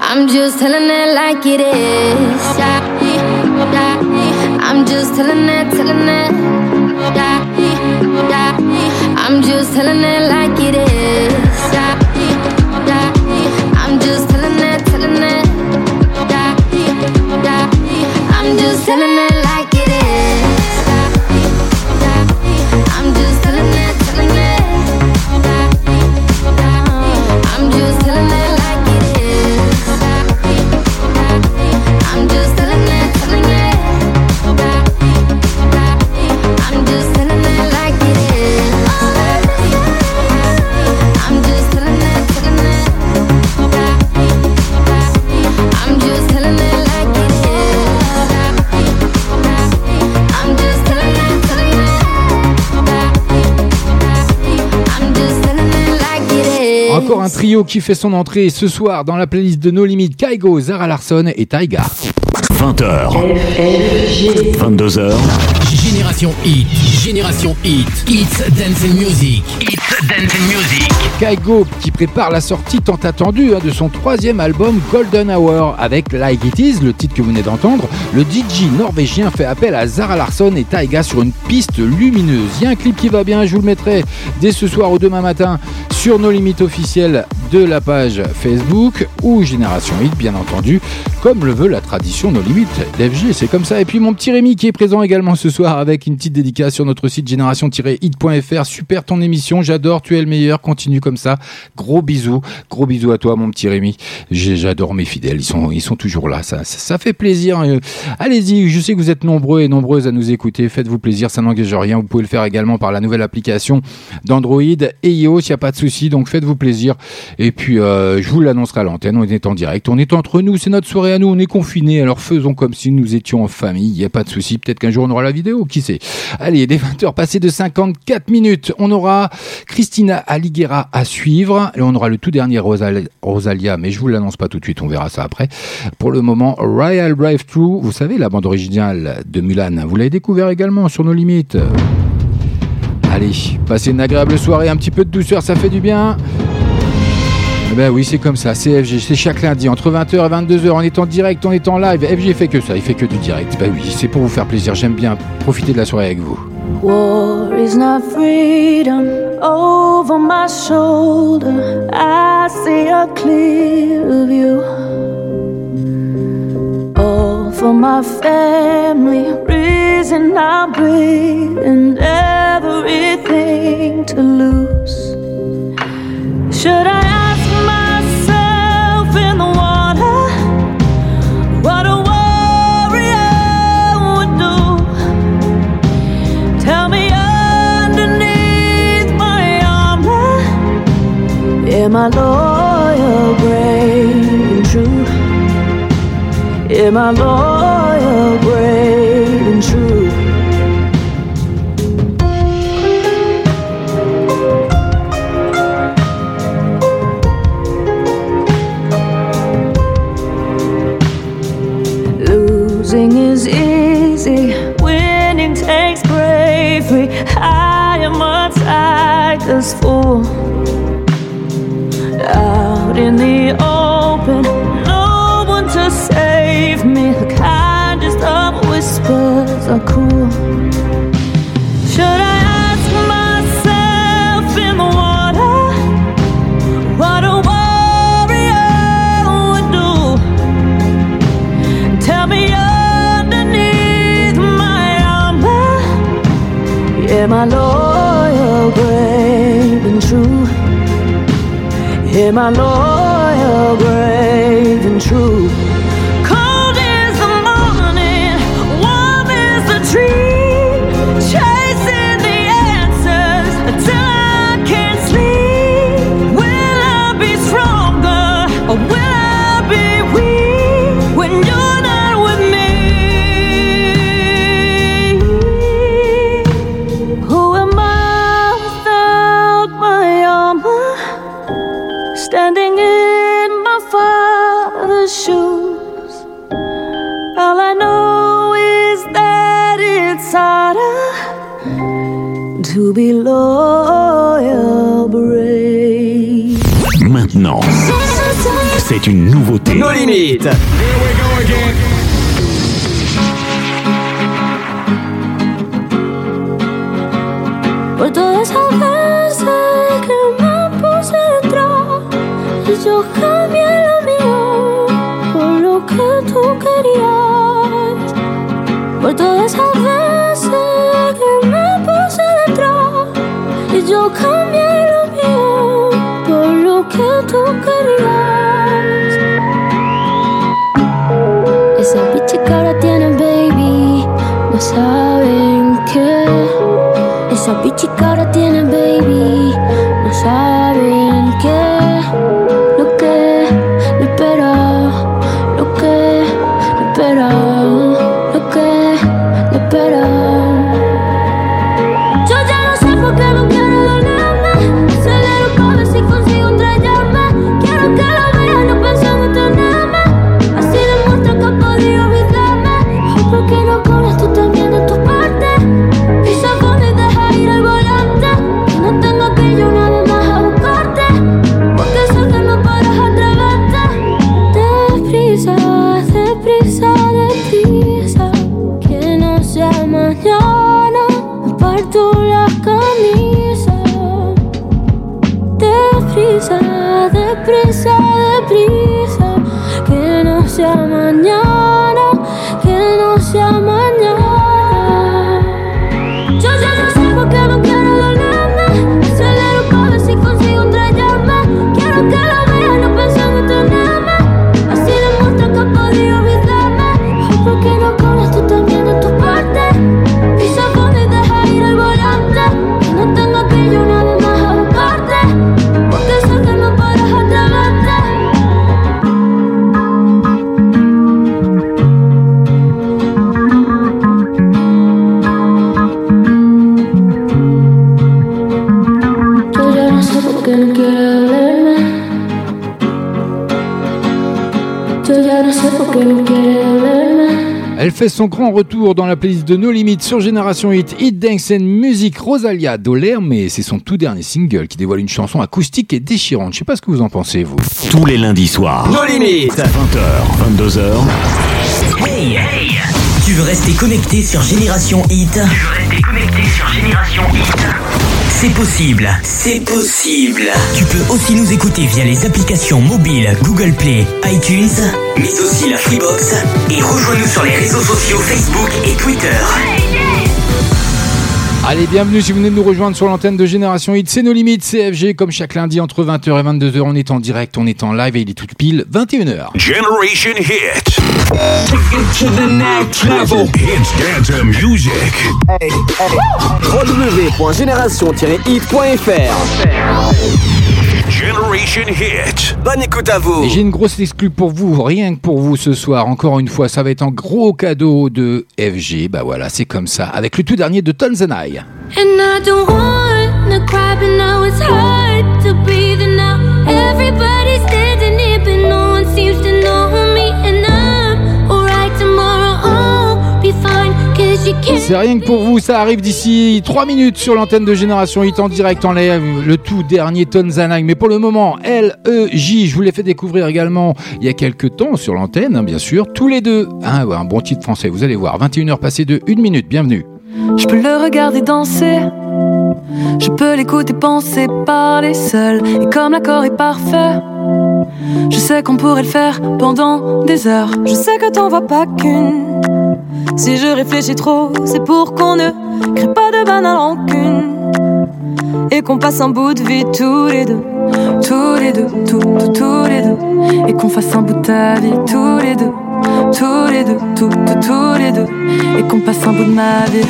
I'm just telling it like it is. I'm just telling it, telling it. I'm just telling it like it is. I'm just telling it, telling it. I'm just telling Encore un trio qui fait son entrée ce soir dans la playlist de nos limites Kaigo, Zara Larson et Taiga. 20h, 22h. Génération Hit, Génération Hit, Hits Dance and Music, Hits Dance and Music. Kaigo qui prépare la sortie tant attendue hein, de son troisième album Golden Hour avec Like It Is, le titre que vous venez d'entendre. Le DJ norvégien fait appel à Zara Larsson et Taiga sur une piste lumineuse. Il y a un clip qui va bien, je vous le mettrai dès ce soir ou demain matin sur nos limites officielles de la page Facebook ou Génération Hit, bien entendu, comme le veut la tradition nos limites d'FG. C'est comme ça. Et puis mon petit Rémi qui est présent également ce soir avec une petite dédicace sur notre site génération-hit.fr. Super ton émission, j'adore, tu es le meilleur, continue comme ça. Gros bisous, gros bisous à toi mon petit Rémi. J'adore mes fidèles, ils sont, ils sont toujours là, ça, ça, fait plaisir. Euh, Allez-y, je sais que vous êtes nombreux et nombreuses à nous écouter, faites-vous plaisir, ça n'engage rien. Vous pouvez le faire également par la nouvelle application d'Android et iOS, il n'y a pas de souci, donc faites-vous plaisir. Et puis, euh, je vous l'annoncerai à l'antenne, on est en direct, on est entre nous, c'est notre soirée soirée à nous, on est confinés, alors faisons comme si nous étions en famille, il n'y a pas de souci, peut-être qu'un jour on aura la vidéo, qui sait? Allez, des 20h passées de 54 minutes, on aura Christina Aliguera à suivre, et on aura le tout dernier Rosal- Rosalia, mais je vous l'annonce pas tout de suite, on verra ça après. Pour le moment, Royal Drive Thru, vous savez, la bande originale de Mulan, vous l'avez découvert également sur nos limites. Allez, passez une agréable soirée, un petit peu de douceur, ça fait du bien. Eh ben oui, c'est comme ça, CFG, c'est chaque lundi, entre 20h et 22h, on est en direct, on est en live. FG fait que ça, il fait que du direct. Ben oui, c'est pour vous faire plaisir, j'aime bien profiter de la soirée avec vous. War is not freedom over my shoulder. I see a clear view. All for my family, reason I breathe, and everything to lose. Should I am I loyal, brave, and true? Am I loyal, brave, and true? Losing is easy, winning takes bravery. I am a tiger's fool. I loyal, brave, and true? C'est une nouveauté. Nos limites. Por todas esas veces que me puse detrás y yo cambié lo mío por lo que tú querías. Por todas esas veces que me puse detrás y yo cambié fait son grand retour dans la playlist de No Limits sur Génération Hit, Hit Dance and Music, Rosalia Doller, mais c'est son tout dernier single qui dévoile une chanson acoustique et déchirante. Je sais pas ce que vous en pensez, vous. Tous les lundis soirs. No Limits. 20h, 22h. Hey, Tu veux rester connecté sur Génération Hit? Tu veux rester connecté sur Génération Hit? C'est possible, c'est possible. Tu peux aussi nous écouter via les applications mobiles Google Play, iTunes, mais aussi la Freebox. Et rejoins-nous sur les réseaux sociaux Facebook et Twitter. Allez, bienvenue si vous venez de nous rejoindre sur l'antenne de Génération Hit, c'est nos limites CFG, comme chaque lundi entre 20h et 22h, on est en direct, on est en live et il est tout pile 21h. Generation Hit. to the next level. Hits dance and music. www.génération-hit.fr Generation Hit. Bonne écoute à vous. Et j'ai une grosse exclue pour vous, rien que pour vous ce soir, encore une fois, ça va être un gros cadeau de FG, bah voilà, c'est comme ça, avec le tout dernier de Tonzenai. And I don't wanna cry, but now it's hard to breathe. And now everybody's C'est rien que pour vous, ça arrive d'ici 3 minutes sur l'antenne de Génération Hit en direct en live, le tout dernier Tonzanai. Mais pour le moment, L-E-J, je vous l'ai fait découvrir également il y a quelques temps sur l'antenne, hein, bien sûr, tous les deux. Ah ouais, un bon titre français, vous allez voir, 21h passées de 1 minute, bienvenue. Je peux le regarder danser. Je peux l'écouter penser, parler seul. Et comme l'accord est parfait, je sais qu'on pourrait le faire pendant des heures. Je sais que t'en vois pas qu'une. Si je réfléchis trop, c'est pour qu'on ne crée pas de banale rancune. Et qu'on passe un bout de vie tous les deux. Tous les deux, tout, tout, tous les deux. Et qu'on fasse un bout de ta vie tous les deux. Tous les deux, tout, tout, tous les deux. Et qu'on passe un bout de ma vie.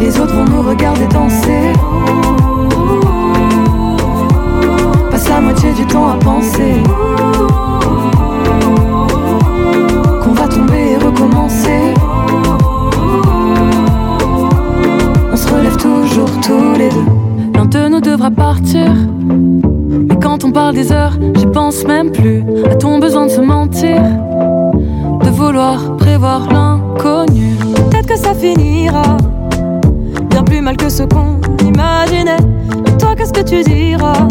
Les autres vont nous regarder danser. Passe la moitié du temps à penser. Qu'on va tomber et recommencer. On se relève toujours tous les deux. L'un de nous devra partir. Quand on parle des heures, j'y pense même plus. À ton besoin de se mentir, de vouloir prévoir l'inconnu? Peut-être que ça finira bien plus mal que ce qu'on imaginait. Et toi, qu'est-ce que tu diras?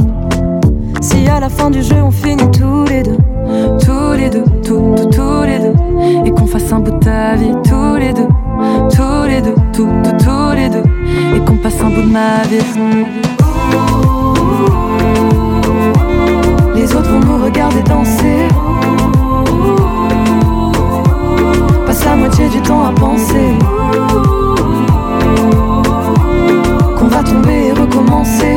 Si à la fin du jeu on finit tous les deux, tous les deux, tout, tout, tous les deux, et qu'on fasse un bout de ta vie tous les deux, tous les deux, tout, tout, tous les deux, et qu'on passe un bout de ma vie. Les autres vont nous regarder danser. Passe la moitié du temps à penser qu'on va tomber et recommencer.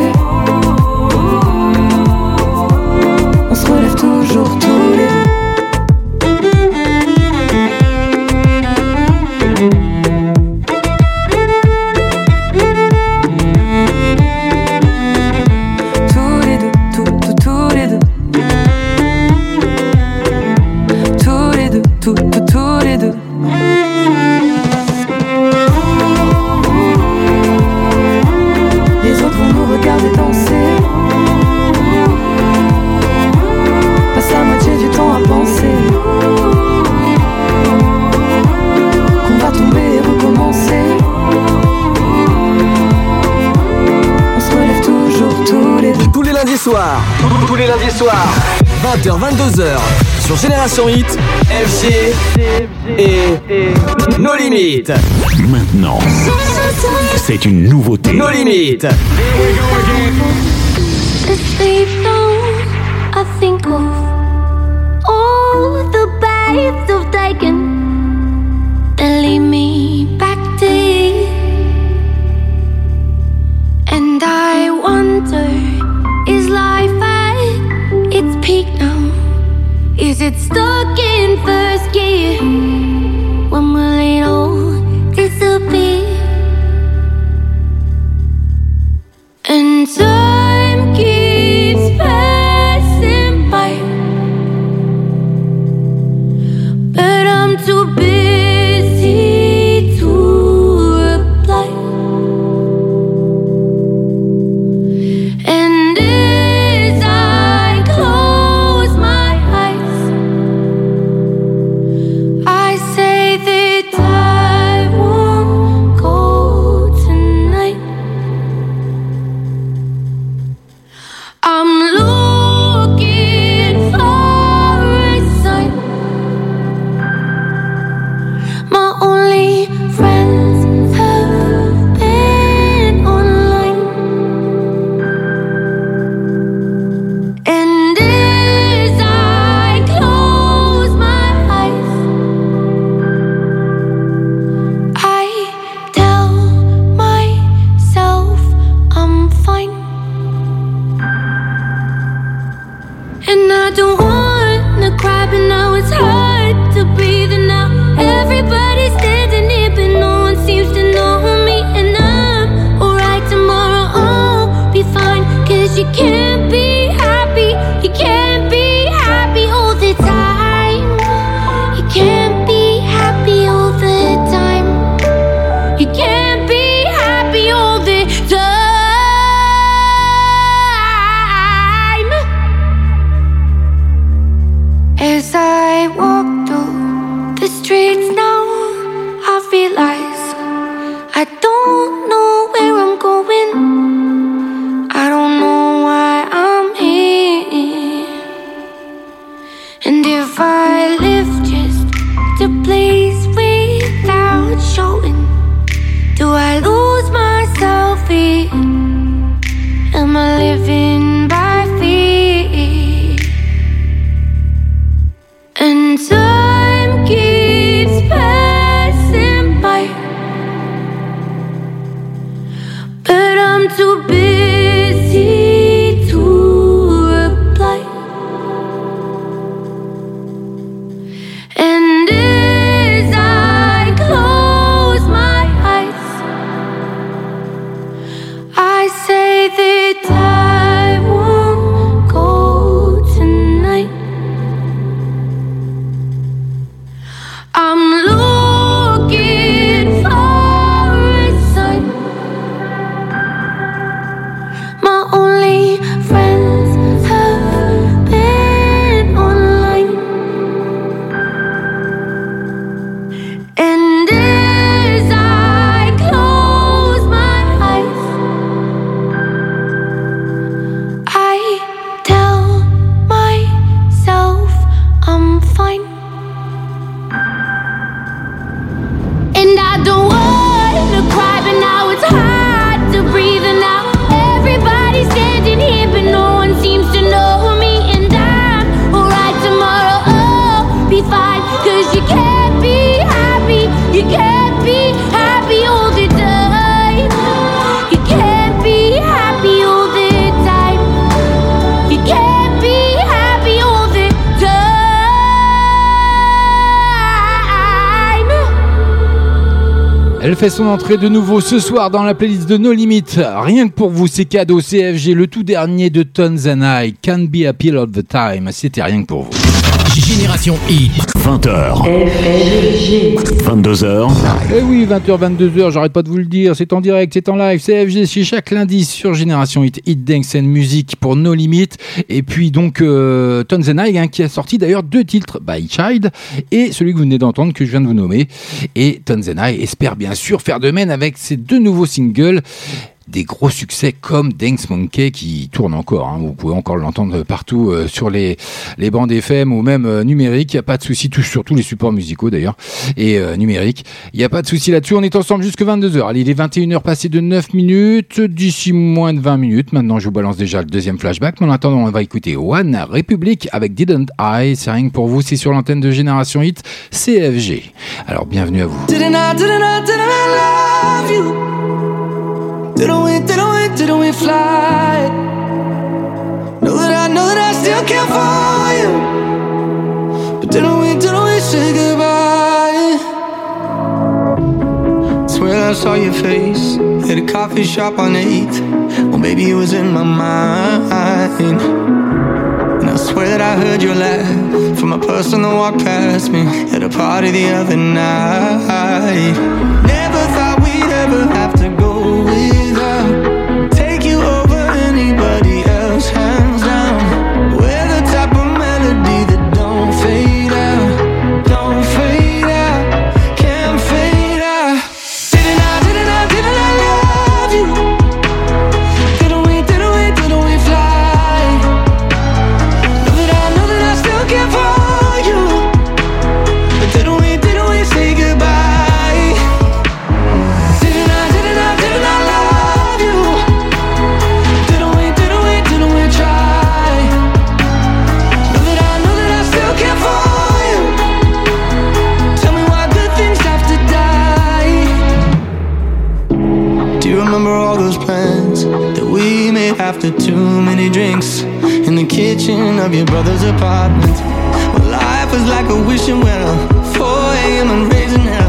Tous les lundis soirs. Tous les lundis soirs. 20h, 22h. Sur Génération Hit, FG et No Limites. Maintenant, c'est une nouveauté. No Limites. I think of all the baths I've taken that lead me back to you. And I wonder, Is it stuck in first gear? When will it all disappear? Fait son entrée de nouveau ce soir dans la playlist de No Limit. Rien que pour vous, c'est cadeau CFG, le tout dernier de Tons and I, Can Be Happy All the Time. C'était rien que pour vous. Génération Hit. 20h. 22h. Eh oui, 20h, 22h, j'arrête pas de vous le dire, c'est en direct, c'est en live, c'est chaque lundi sur Génération Hit, Hit Dance and Music pour No Limit. Et puis donc, euh, Tons and I, hein, qui a sorti d'ailleurs deux titres, By Child et celui que vous venez d'entendre, que je viens de vous nommer. Et Tons and I espère bien sûr faire de même avec ses deux nouveaux singles des gros succès comme Dance Monkey qui tourne encore. hein. Vous pouvez encore l'entendre partout euh, sur les, les bandes FM ou même euh, numérique. Il n'y a pas de souci, tout, sur tous les supports musicaux d'ailleurs et euh, numérique. Il n'y a pas de souci là-dessus. On est ensemble jusque 22h. Allez, il est 21h passé de 9 minutes. D'ici moins de 20 minutes. Maintenant, je vous balance déjà le deuxième flashback. Mais en attendant, on va écouter One Republic avec Didn't I. C'est rien que pour vous. C'est sur l'antenne de Génération Hit CFG. Alors, bienvenue à vous. Didn't I, didn't I, didn't I love you? Didn't we, didn't we, didn't we fly? Know that I, know that I still care for you. But didn't we, didn't we say goodbye? Swear I saw your face at a coffee shop on 8th. Well, maybe it was in my mind. And I swear that I heard your laugh from a person that walked past me at a party the other night. Never thought we'd ever have to go without. Kitchen of your brother's apartment? Well, life was like a wishing well, 4 a.m. and raising hell.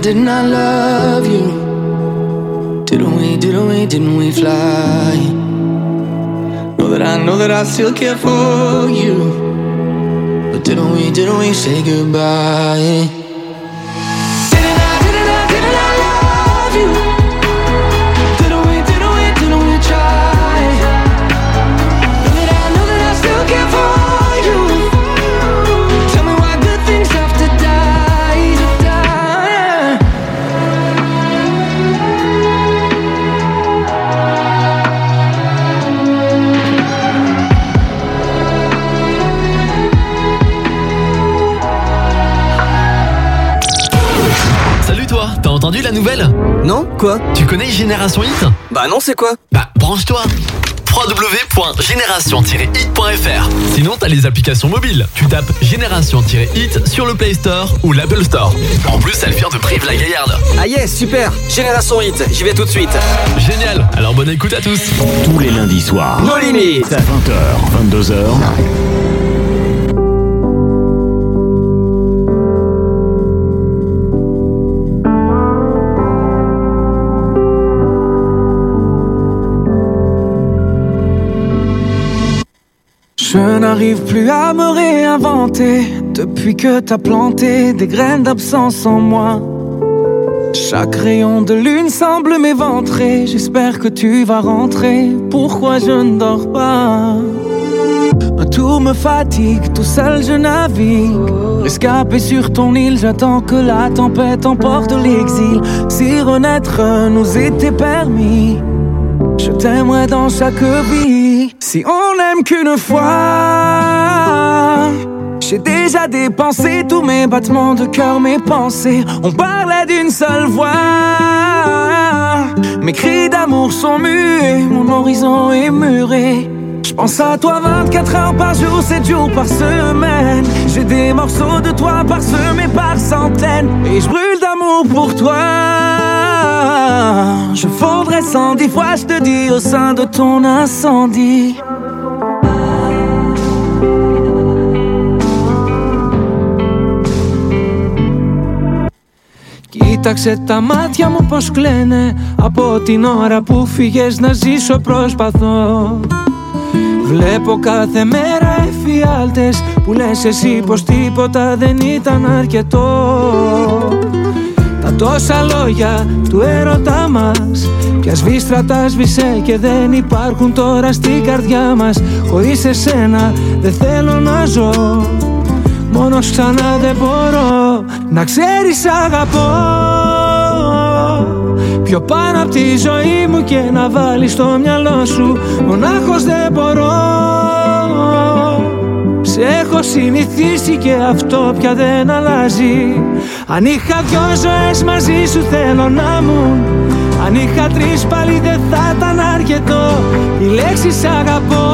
Didn't I love you? Didn't we, didn't we, didn't we fly? Know that I know that I still care for you. But didn't we, didn't we say goodbye? Nouvelle Non Quoi Tu connais Génération Hit Bah non, c'est quoi Bah branche-toi www.génération-hit.fr Sinon t'as les applications mobiles. Tu tapes Génération-hit sur le Play Store ou l'Apple Store. En plus, elle vient de Prive la Gaillarde. Ah yes, super Génération Hit, j'y vais tout de suite. Génial, alors bonne écoute à tous. Tous les lundis soirs. Nos limites. 20h, 22h. Je n'arrive plus à me réinventer depuis que t'as planté des graines d'absence en moi. Chaque rayon de lune semble m'éventrer. J'espère que tu vas rentrer. Pourquoi je ne dors pas? Un tour me fatigue, tout seul je navigue. Escapé sur ton île, j'attends que la tempête emporte l'exil. Si renaître nous était permis. Je t'aimerais dans chaque vie. Qu'une fois, j'ai déjà dépensé tous mes battements de cœur, mes pensées. On parlait d'une seule voix. Mes cris d'amour sont muets, mon horizon est muré. Je pense à toi 24 heures par jour, 7 jours par semaine. J'ai des morceaux de toi parsemés par centaines. Et je brûle d'amour pour toi. Je fondrais cent dix fois, je te dis, au sein de ton incendie. Κοίταξε τα μάτια μου πως κλαίνε. Από την ώρα που φύγες να ζήσω προσπαθώ. Βλέπω κάθε μέρα εφιάλτες Που λες εσύ πως τίποτα δεν ήταν αρκετό. Τα τόσα λόγια του έρωτά μας Πια σβήστρα τα σβήσε και δεν υπάρχουν τώρα στην καρδιά μας. Χωρίς εσένα δεν θέλω να ζω. Μόνος ξανά δεν μπορώ Να ξέρεις αγαπώ Πιο πάνω από τη ζωή μου και να βάλεις στο μυαλό σου Μονάχος δεν μπορώ. Σε έχω συνηθίσει και αυτό πια δεν αλλάζει. Αν είχα δυο ζωές μαζί σου θέλω να μου Αν είχα τρεις πάλι δεν θα ήταν αρκετό. Η λέξη σ' αγαπώ.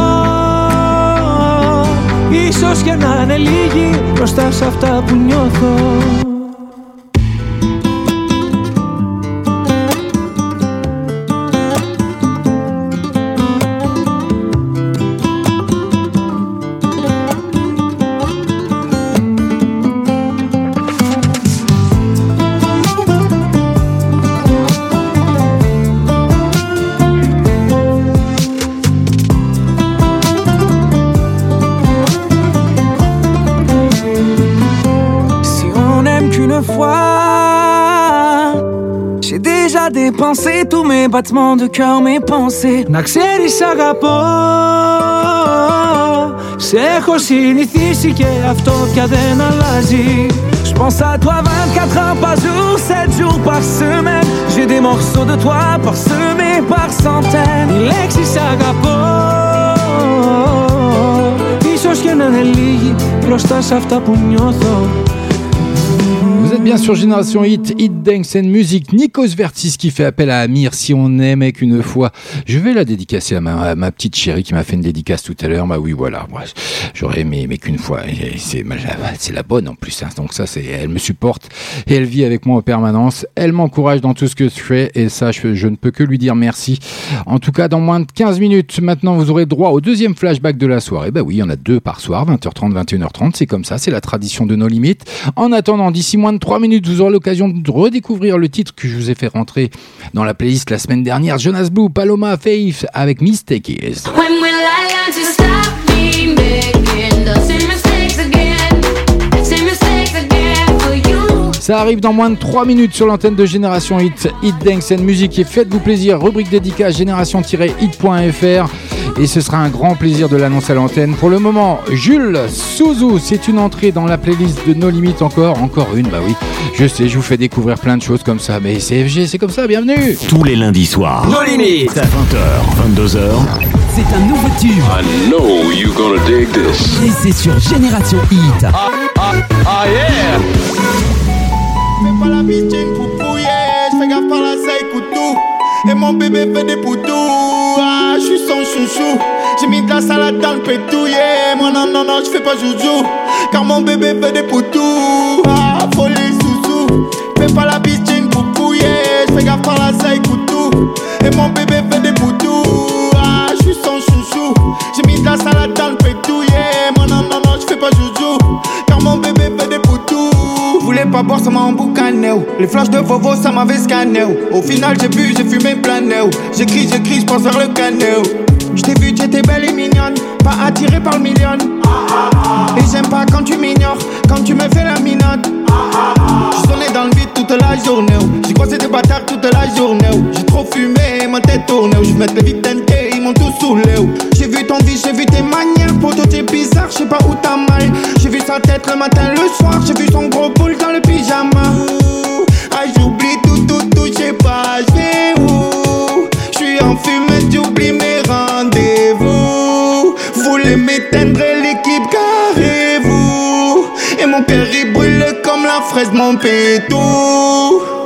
Ίσως και να είναι λίγη μπροστά σε αυτά που νιώθω déjà dépensé tous mes battements de cœur, mes pensées. Να ξέρεις αγαπώ Σε έχω συνηθίσει και αυτό πια δεν αλλάζει Je pense à toi 24 heures par jour, 7 jours par semaine J'ai des morceaux de toi parsemés par centaines Οι λέξεις σ' αγαπώ Ίσως και να είναι λίγοι μπροστά σε αυτά που νιώθω Vous êtes bien sur Génération Hit, Hit Dance and Music, Nikos Vertis qui fait appel à Amir si on aimait qu'une fois. Je vais la dédicacer à ma, petite chérie qui m'a fait une dédicace tout à l'heure. Bah oui, voilà, j'aurais aimé mais qu'une fois. C'est c'est la bonne en plus, hein. donc ça, c'est, elle me supporte et elle vit avec moi en permanence. Elle m'encourage dans tout ce que je fais et ça, je, je ne peux que lui dire merci. En tout cas, dans moins de 15 minutes, maintenant, vous aurez droit au deuxième flashback de la soirée. Bah oui, il y en a deux par soir, 20h30, 21h30. C'est comme ça, c'est la tradition de nos limites. En attendant, d'ici moins de 3 minutes, vous aurez l'occasion de redécouvrir le titre que je vous ai fait rentrer dans la playlist la semaine dernière. Jonas Blue, Paloma Faith avec Mistake Is. Ça arrive dans moins de 3 minutes sur l'antenne de Génération Hit, Hit Dance and Music et faites-vous plaisir, rubrique dédicace génération-hit.fr et ce sera un grand plaisir de l'annoncer à l'antenne. Pour le moment, Jules Souzou, c'est une entrée dans la playlist de No Limites encore, encore une, bah oui, je sais, je vous fais découvrir plein de choses comme ça, mais CFG, c'est comme ça, bienvenue Tous les lundis soirs. No limites. 20h, 22h. C'est un nouveau tube. I know you're gonna dig this. Et c'est sur Génération Hit. Ah yeah! Fais pas la yeah. J'fais gaffe par la saille, couteau. Et mon bébé fait des poutous. Ah, j'suis son chouchou. J'ai mis de la salade dans le pétou, yeah. Moi, non, non, non, j'fais pas joujou. Car mon bébé fait des poutous. Ah, sousou. Fais pas la bitchine poupou, yeah. J'fais gaffe par la saille, couteau. Et mon bébé fait pas boire, ça m'a emboucané. Les flashs de Vovo, ça m'avait scanné. Au final, j'ai bu, j'ai fumé plané. J'écris, j'écris, j'pense vers le canet. J't'ai vu, t'étais belle et mignonne. Pas attirée par le million. Et j'aime pas quand tu m'ignores, quand tu me fais la minote. J'suis sonné dans le vide toute la journée. J'ai croisé des bâtards toute la journée. J'ai trop fumé, ma tête tournée. oh. J'mets les vite oh. J'ai vu ton vie, j'ai vu tes manières. Poto, t'es bizarre, j'sais pas où t'as mal. J'ai vu sa tête le matin, le soir. J'ai vu son gros boule dans le pyjama. Ah, j'oublie tout, tout, tout, j'sais pas, j'vais où. J'suis en fumée, j'oublie mes rendez-vous. Voulez m'éteindre l'équipe, carrez-vous. Et mon père, il brûle comme la fraise, mon pétou.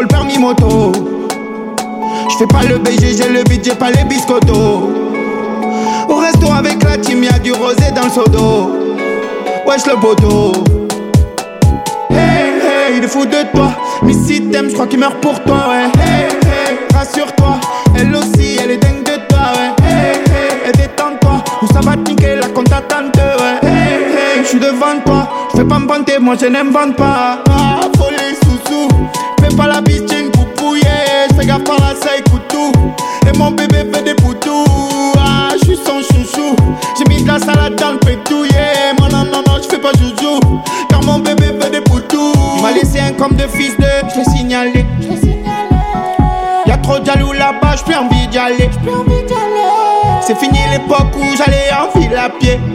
Le permis moto. Je fais pas le BG, j'ai le j'ai pas les biscottos. Au resto avec la team, y'a du rosé dans le d'eau. Wesh le poteau. Hey, hey, il est fou de toi. Mais si t'aimes, je crois qu'il meurt pour toi, ouais. Hey, hey, rassure-toi. Elle aussi, elle est dingue de toi, ouais. Hey, hey, détends-toi. Ou ça va te niquer la compte attente, ouais. Hey, hey, je suis devant toi. Je fais pas me vanter, moi je n'invente pas. À pied.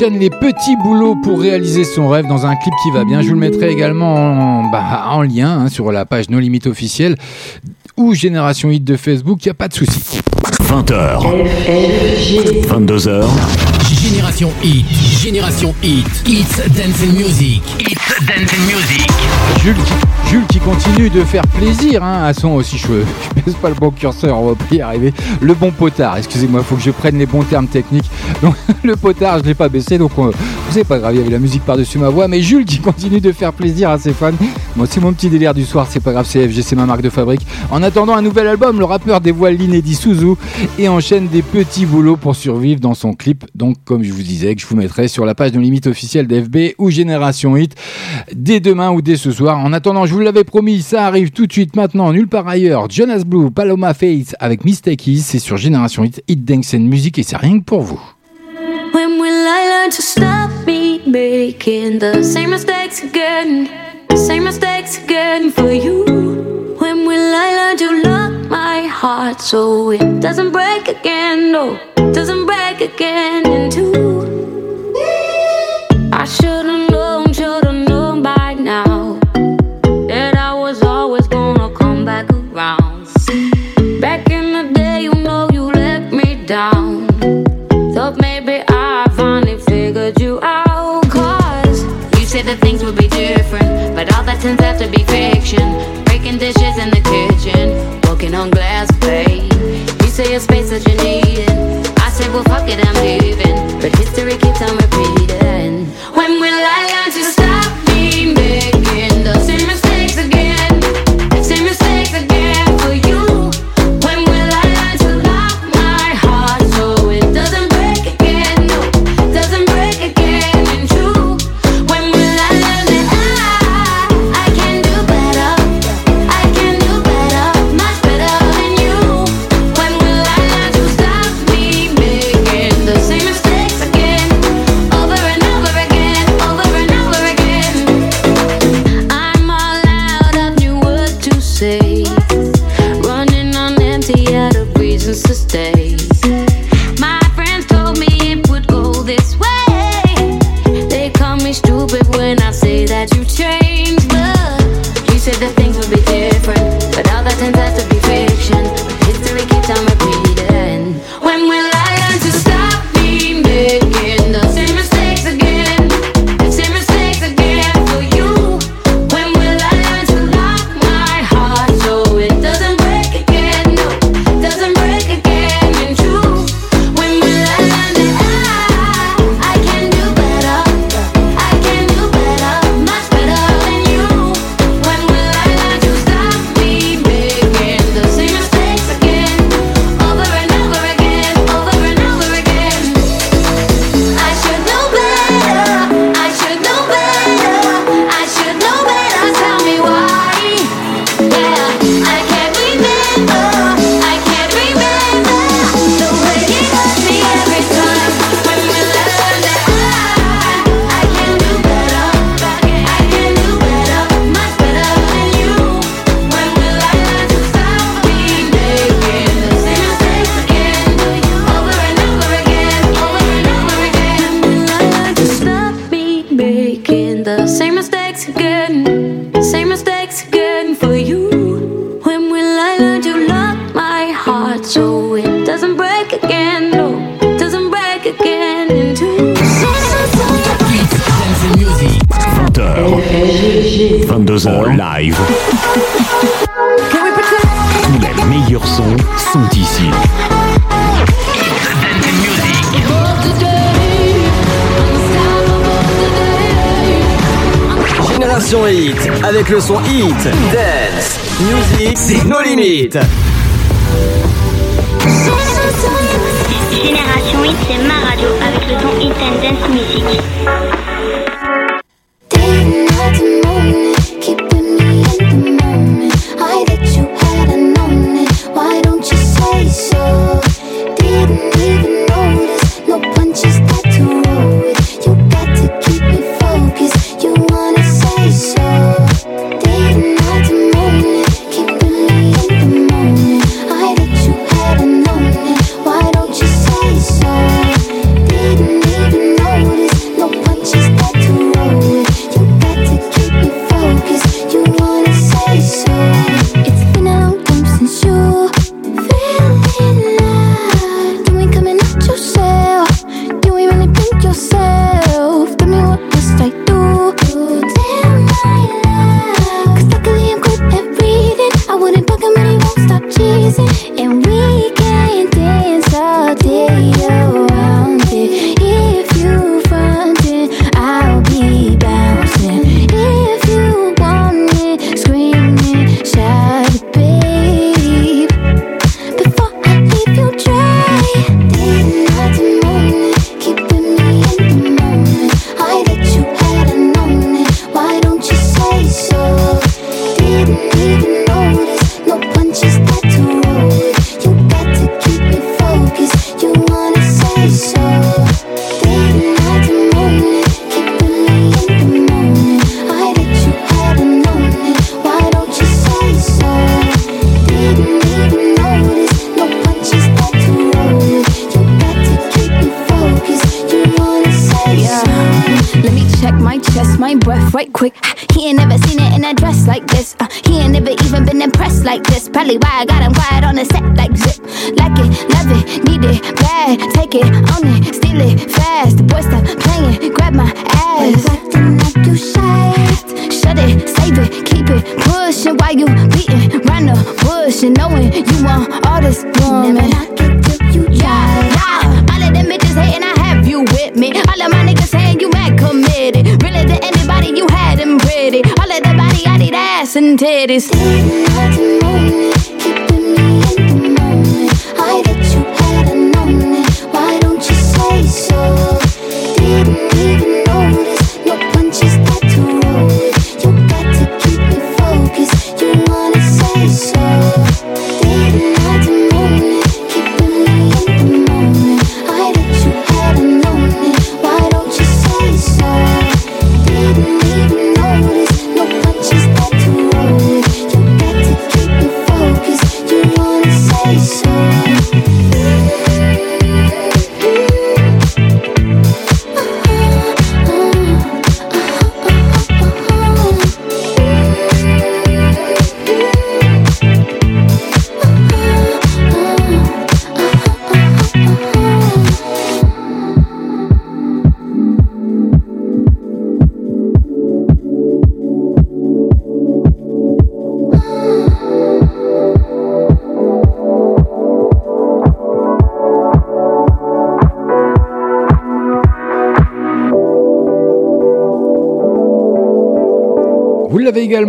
Enchaîne les petits boulots pour réaliser son rêve dans un clip qui va bien. Je vous le mettrai également en, bah, en lien hein, sur la page No Limite officielle. ou Génération Hit de Facebook, y a pas de souci. 20h, 22h, Génération Hit, Génération Hit, It's Dance and Music, It's Dance and Music. Jules qui, continue de faire plaisir hein, à son aussi. Je pèse pas le bon curseur, on va pas y arriver. Le bon potard, excusez-moi, faut que je prenne les bons termes techniques. Donc le potard, je l'ai pas baissé, donc on- c'est pas grave, il y avait la musique par-dessus ma voix. Mais Jules qui continue de faire plaisir à ses fans. Moi, c'est mon petit délire du soir, c'est pas grave, CFG, c'est ma marque de fabrique. En attendant un nouvel album, le rappeur dévoile l'inédit Suzu et enchaîne des petits boulots pour survivre dans son clip. Donc, comme je vous disais, que je vous mettrai sur la page de limite officielle d'FB ou Génération Hit dès demain ou dès ce soir. En attendant, je vous l'avais promis, ça arrive tout de suite maintenant, nulle part ailleurs. Jonas Blue, Paloma Faith avec Mistakes, c'est sur Génération Hit, Hit Dance Music et c'est rien que pour vous. When will I learn to stop me making the same mistakes again? The Same mistakes again for you. When will I learn to lock my heart so it doesn't break again? No, doesn't break again in two. I should've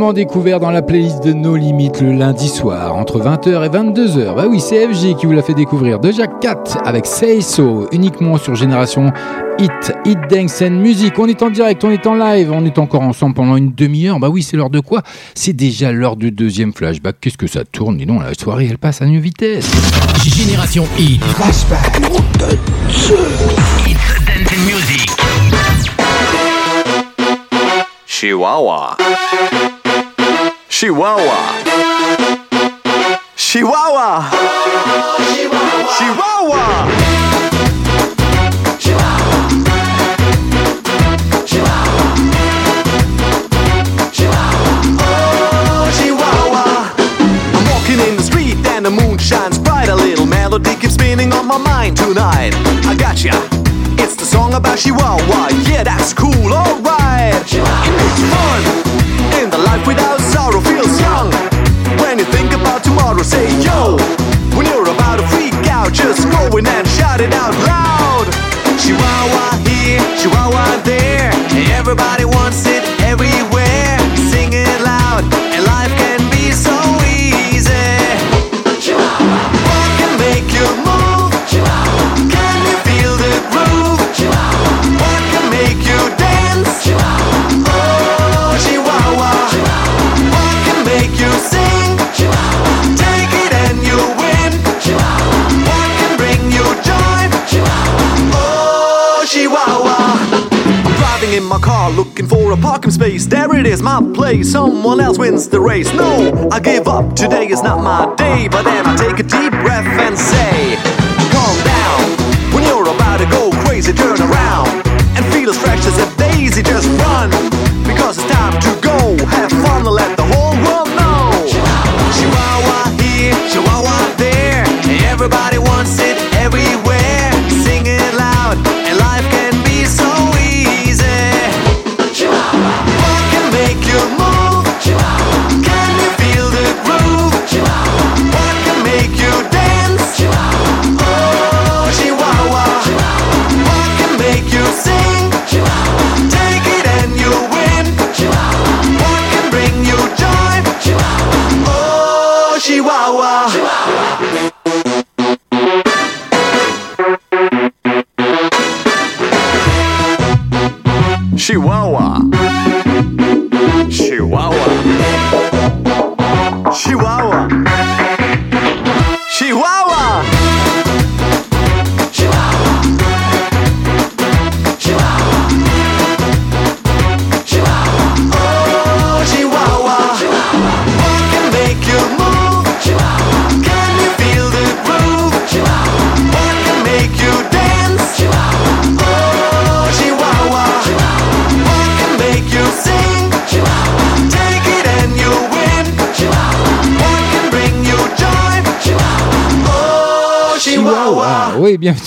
également découvert dans la playlist de No Limites le lundi soir, entre 20h et 22h. Bah oui, c'est FG qui vous l'a fait découvrir. Déjà 4 avec Say So, uniquement sur Génération Hit, Hit Dance and Music. On est en direct, on est en live, on est encore ensemble pendant une demi-heure. Bah oui, c'est l'heure de quoi? C'est déjà l'heure du deuxième flashback. Qu'est-ce que ça tourne? Dis donc, la soirée, elle passe à une vitesse. Génération Hit. Flashback. Hit Dance and Music. Chihuahua. Chihuahua. Chihuahua. Chihuahua. Chihuahua. The moon shines bright. A little melody keeps spinning on my mind tonight. I gotcha. It's the song about Chihuahua. Yeah, that's cool, alright. It makes fun. In the life without tomorrow, say yo. When you're about to freak out, just go in and shout it out loud. Chihuahua here, Chihuahua there. Everybody wants it looking for a parking space. There it is, my place. Someone else wins the race. No, I give up. Today is not my day. But then I take a deep breath and say, Calm down. When you're about to go crazy, turn around and feel as fresh as a daisy. Just run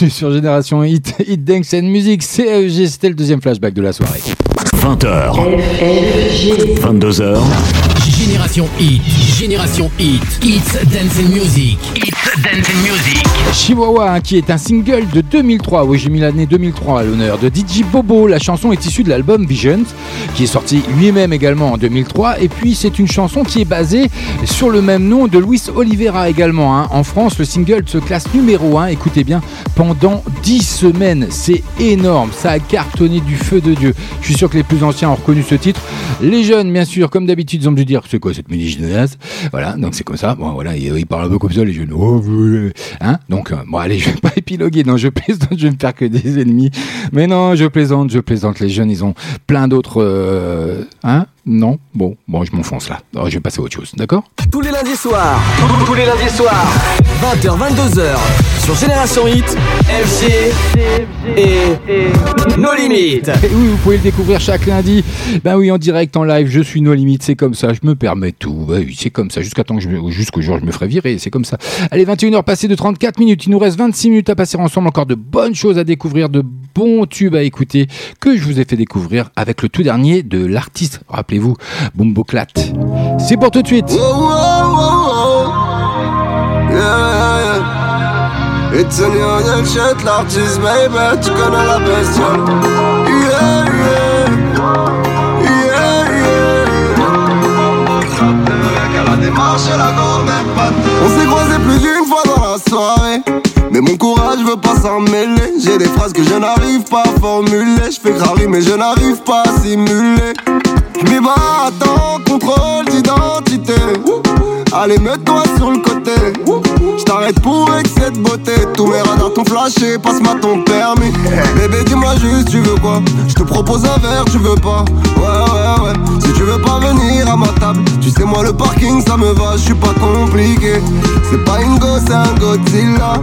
bienvenue sur Génération Hit, Hit Dance and Music, CFG, c'était le deuxième flashback de la soirée. 20h. 22h. Génération Hit, Génération Hit, It's Dance and Music, It's Dance and Music. Chihuahua, hein, qui est un single de 2003. Oui, j'ai mis l'année 2003 à l'honneur de DJ Bobo. La chanson est issue de l'album Visions, qui est sorti lui-même également en 2003. Et puis, c'est une chanson qui est basée sur le même nom de Luis Oliveira également. hein. En France, le single se classe numéro 1, écoutez bien, pendant 10 semaines. C'est énorme. Ça a cartonné du feu de Dieu. Je suis sûr que les plus anciens ont reconnu ce titre. Les jeunes, bien sûr, comme d'habitude, ils ont dû dire c'est quoi cette musique jeunesse Voilà, donc c'est comme ça. Bon, voilà, ils parlent un peu comme ça, les jeunes. Oh, vous- hein donc, euh, bon, allez, je vais pas épiloguer. Non, je plaisante, je vais me faire que des ennemis. Mais non, je plaisante, je plaisante. Les jeunes, ils ont plein d'autres. euh, hein Non. Bon, bon, je m'enfonce là. Alors, je vais passer à autre chose, d'accord? Tous les lundis soirs, tous les lundis soirs, 20h, 22h, sur Génération Hit, FG et No Limites. Et oui, vous pouvez le découvrir chaque lundi. Ben oui, en direct, en live, je suis nos limites, c'est comme ça, je me permets tout. Ben oui, c'est comme ça, jusqu'à temps que je me- jusqu'au jour où je me ferai virer, c'est comme ça. Allez, 21h passées de 34 minutes, il nous reste 26 minutes à passer ensemble, encore de bonnes choses à découvrir, de bons tubes à écouter, que je vous ai fait découvrir avec le tout dernier de l'artiste, rappelez-vous, Bumbo Clat. C'est pour tout de suite. Yeah, yeah. It's a new shit, l'artiste, baby, tu connais la bestiole. Yeah, yeah. Yeah, yeah. On s'est croisés plus d'une fois dans la soirée. Mais mon courage veut pas s'en mêler. J'ai des phrases que je n'arrive pas à formuler. Je fais graver, mais je n'arrive pas à simuler. Mais bah attends, contrôle d'identité. Allez, mets-toi sur le côté. Je t'arrête pour excès de beauté. Tous mes radars t'ont flashé, passe-moi ton permis. Bébé, dis-moi juste, tu veux quoi? Je te propose un verre, tu veux pas? Ouais, ouais, ouais. Si tu veux pas venir à ma table, tu sais, moi, le parking, ça me va, je suis pas compliqué. C'est pas une gosse, c'est un Godzilla.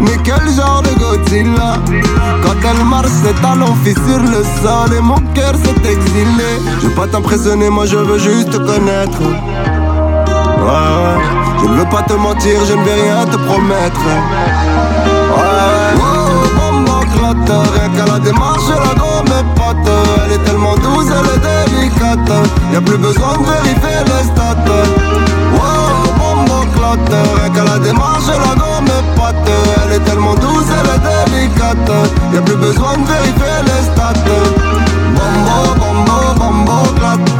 Mais quel genre de Godzilla? Quand elle marche, ses talons fissurent le sol et mon cœur s'est exilé. Je veux pas t'impressionner, moi, je veux juste te connaître. Ouais. Je ne veux pas te mentir, je ne vais rien te promettre. Ouais, oh, clotte, rien qu'à la démarche, la gomme est pote. Elle est tellement douce, elle est délicate. Y'a plus besoin de vérifier les stats. Wow, bombo clotte, rien qu'à la démarche, la gomme est pote. Elle est tellement douce, elle est délicate. Y'a plus besoin de vérifier les stats. Bombo, bombo, bombo clotte.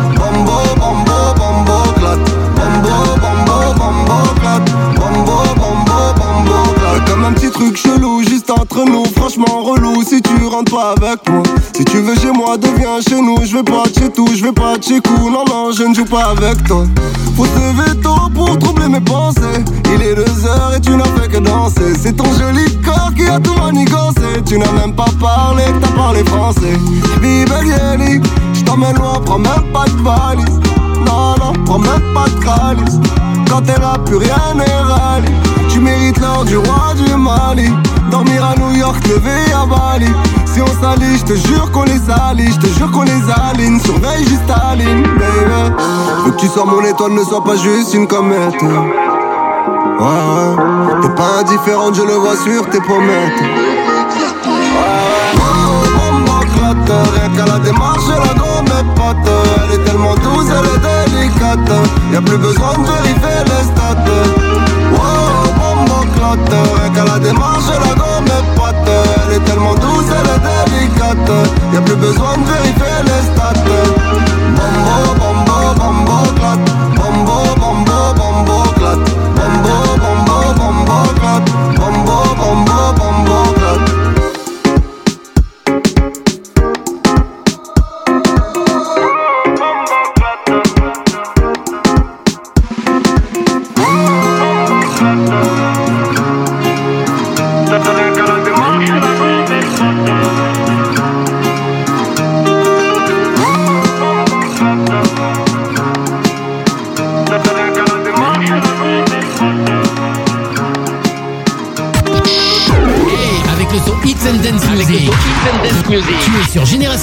Un petit truc chelou juste entre nous, franchement relou si tu rentres pas avec moi. Si tu veux chez moi, deviens chez nous. Je vais pas chez tout, je vais pas chez coup. Non, non, je ne joue pas avec toi. Faut se lever tôt pour troubler mes pensées. Il est deux heures et tu n'as fait que danser. C'est ton joli corps qui a tout manigancé. Tu n'as même pas parlé, t'as parlé français. Bibelieli, je t'emmène loin, prends même pas de valise. Non, non, prends même pas de calice. Quand t'es là, plus rien n'est rallye. Tu mérites l'or du roi du Mali. Dormir à New York, lever à Bali. Si on s'allie, je te jure qu'on les salit. Je te jure qu'on les aligne. Surveille juste ta ligne, baby. Faut que tu sors mon étoile, ne sois pas juste une comète. Ouais, ouais. T'es pas indifférente, je le vois sur tes pommettes. Rien qu'à la démarche, la gomme est pote. Elle est tellement douce, elle est délicate. Y'a plus besoin de vérifier les stats. Bombo clotte, rien qu'à la gomme pote. Elle est tellement douce, elle est délicate. Y'a plus besoin de vérifier les stats. Bombo, bombo, bombo clotte.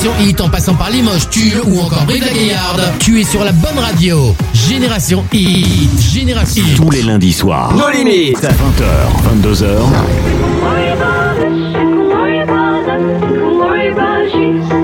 Génération Hit en passant par Limoges, Tulle ou encore Brive-la-Gaillarde. Tu es sur la bonne radio. Génération Hit. Génération Hit. Tous les lundis soirs. Nos limites. 20h, 22h. Baby,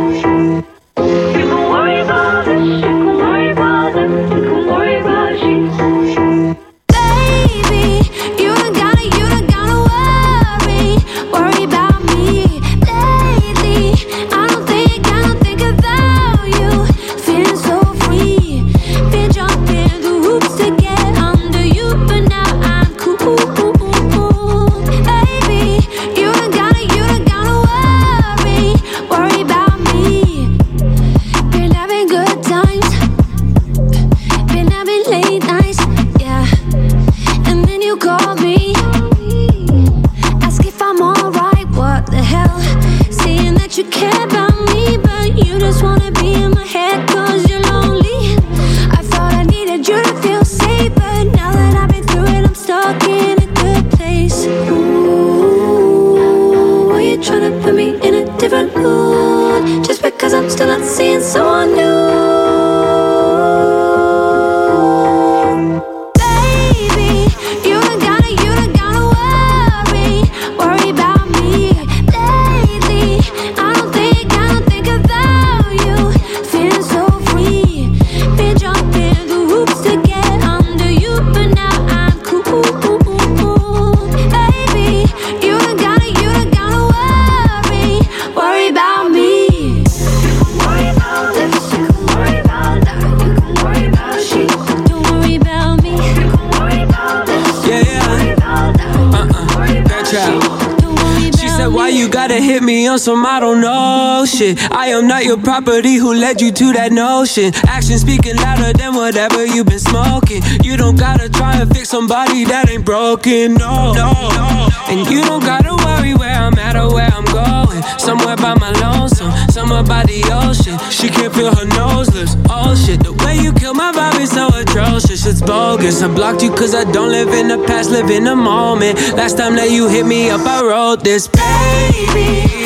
some I don't know shit? I am not your property who led you to that notion. Action speaking louder than whatever you've been smoking. You don't gotta try and fix somebody that ain't broken, no. no. And you don't gotta worry where I'm at or where I'm going. Somewhere by my lonesome, somewhere by the ocean. She can't feel her nose lips. Oh shit, the way you kill my vibe is so atrocious. It's bogus. I blocked you cause I don't live in the past, live in the moment. Last time that you hit me up, I wrote this. Baby,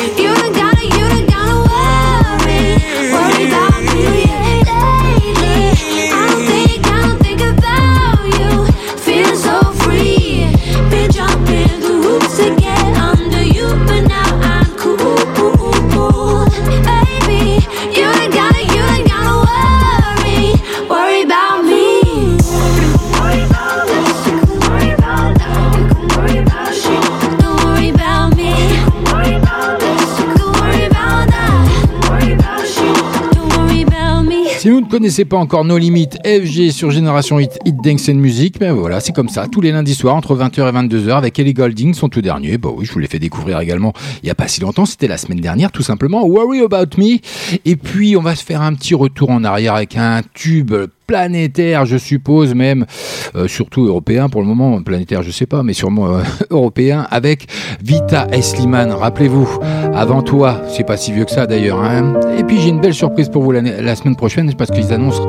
connaissez pas encore nos limites FG sur Génération Hit, Hit Dance and Music, ben voilà, c'est comme ça, tous les lundis soirs entre 20h et 22h avec Ellie Golding, son tout dernier. Bah oui, je vous l'ai fait découvrir également il y a pas si longtemps, c'était la semaine dernière tout simplement, Worry About Me. Et puis on va se faire un petit retour en arrière avec un tube planétaire, je suppose même, euh, surtout européen pour le moment, planétaire je sais pas, mais sûrement euh, européen, avec Vita Sliman. Rappelez-vous, avant toi, c'est pas si vieux que ça d'ailleurs. Hein. Et puis j'ai une belle surprise pour vous la semaine prochaine, parce qu'ils annoncent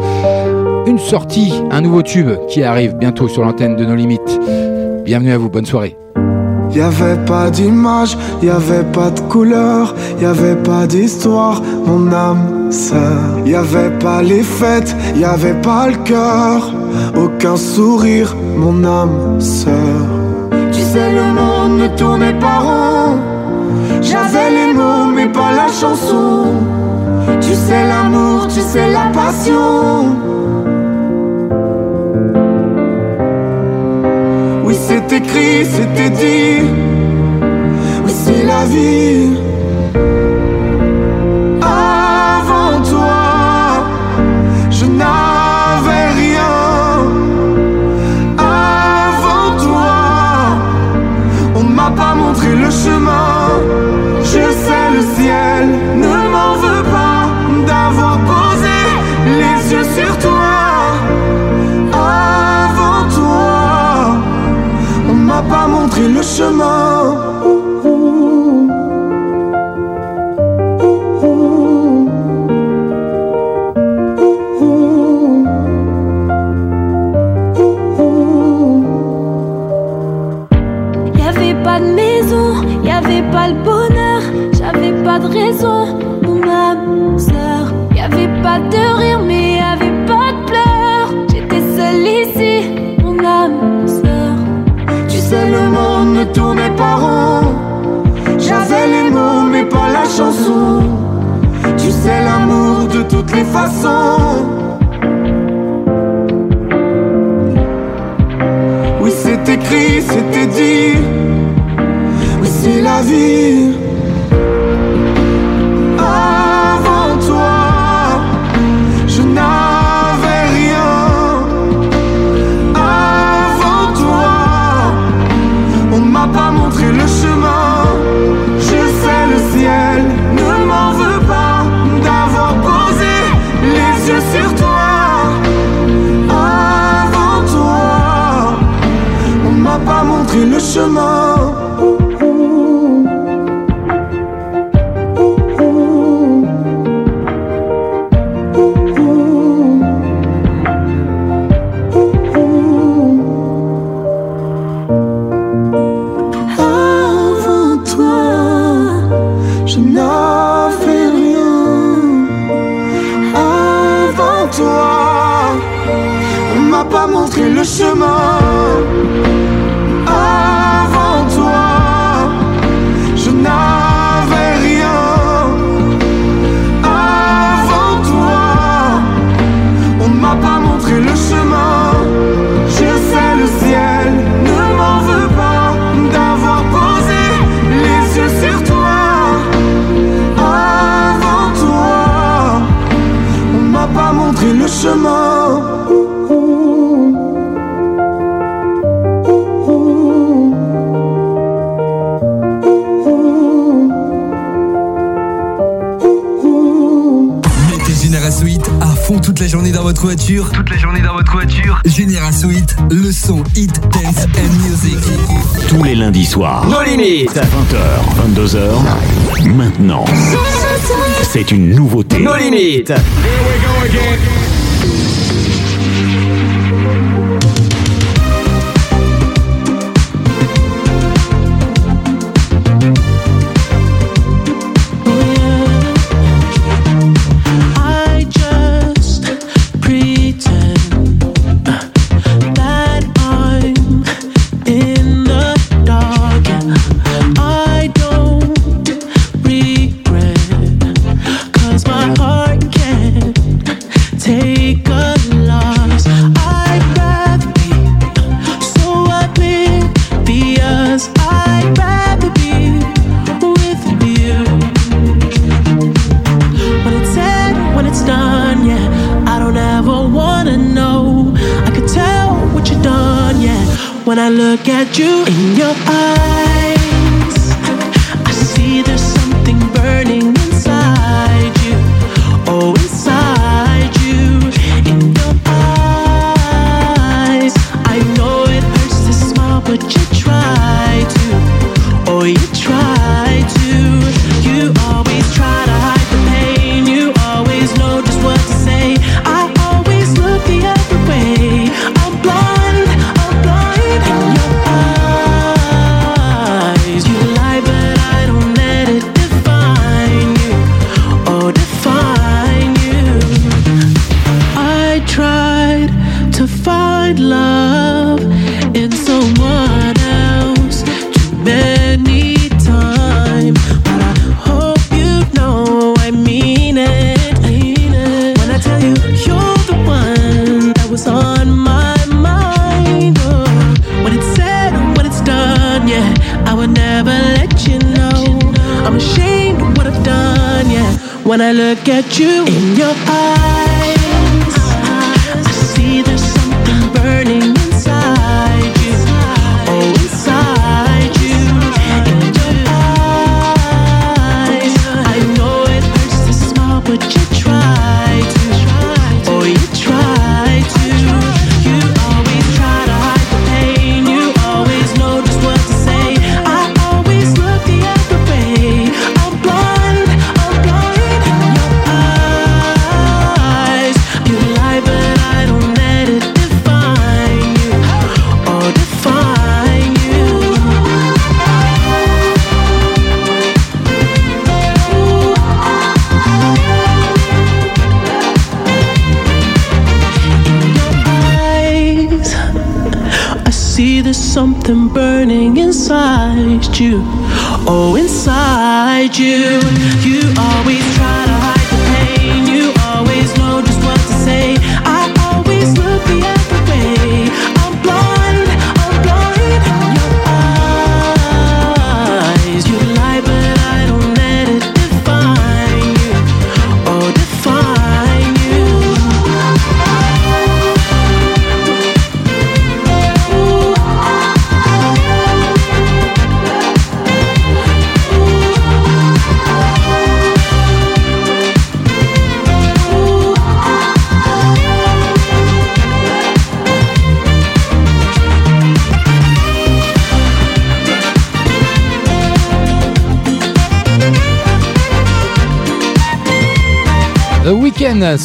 une sortie, un nouveau tube qui arrive bientôt sur l'antenne de nos limites. Bienvenue à vous, bonne soirée. Y avait pas d'image, y avait pas de couleur, y avait pas d'histoire, mon âme sœur. Y avait pas les fêtes, y avait pas le cœur, aucun sourire, mon âme sœur. Tu sais, le monde ne tournait pas rond. J'avais les mots, mais pas la chanson. Tu sais, l'amour, tu sais, la passion. C'est écrit, c'était dit. Oui, c'est la vie. Oui, c'est écrit, c'était dit. Oui, c'est la vie. voiture, toute la journée dans votre voiture. Génération Hit, le son Hit, Dance and Music. Tous les lundis soirs. Nos limites. 20h, 22h. Maintenant. C'est une nouveauté. Nos limites. Here we go again. you.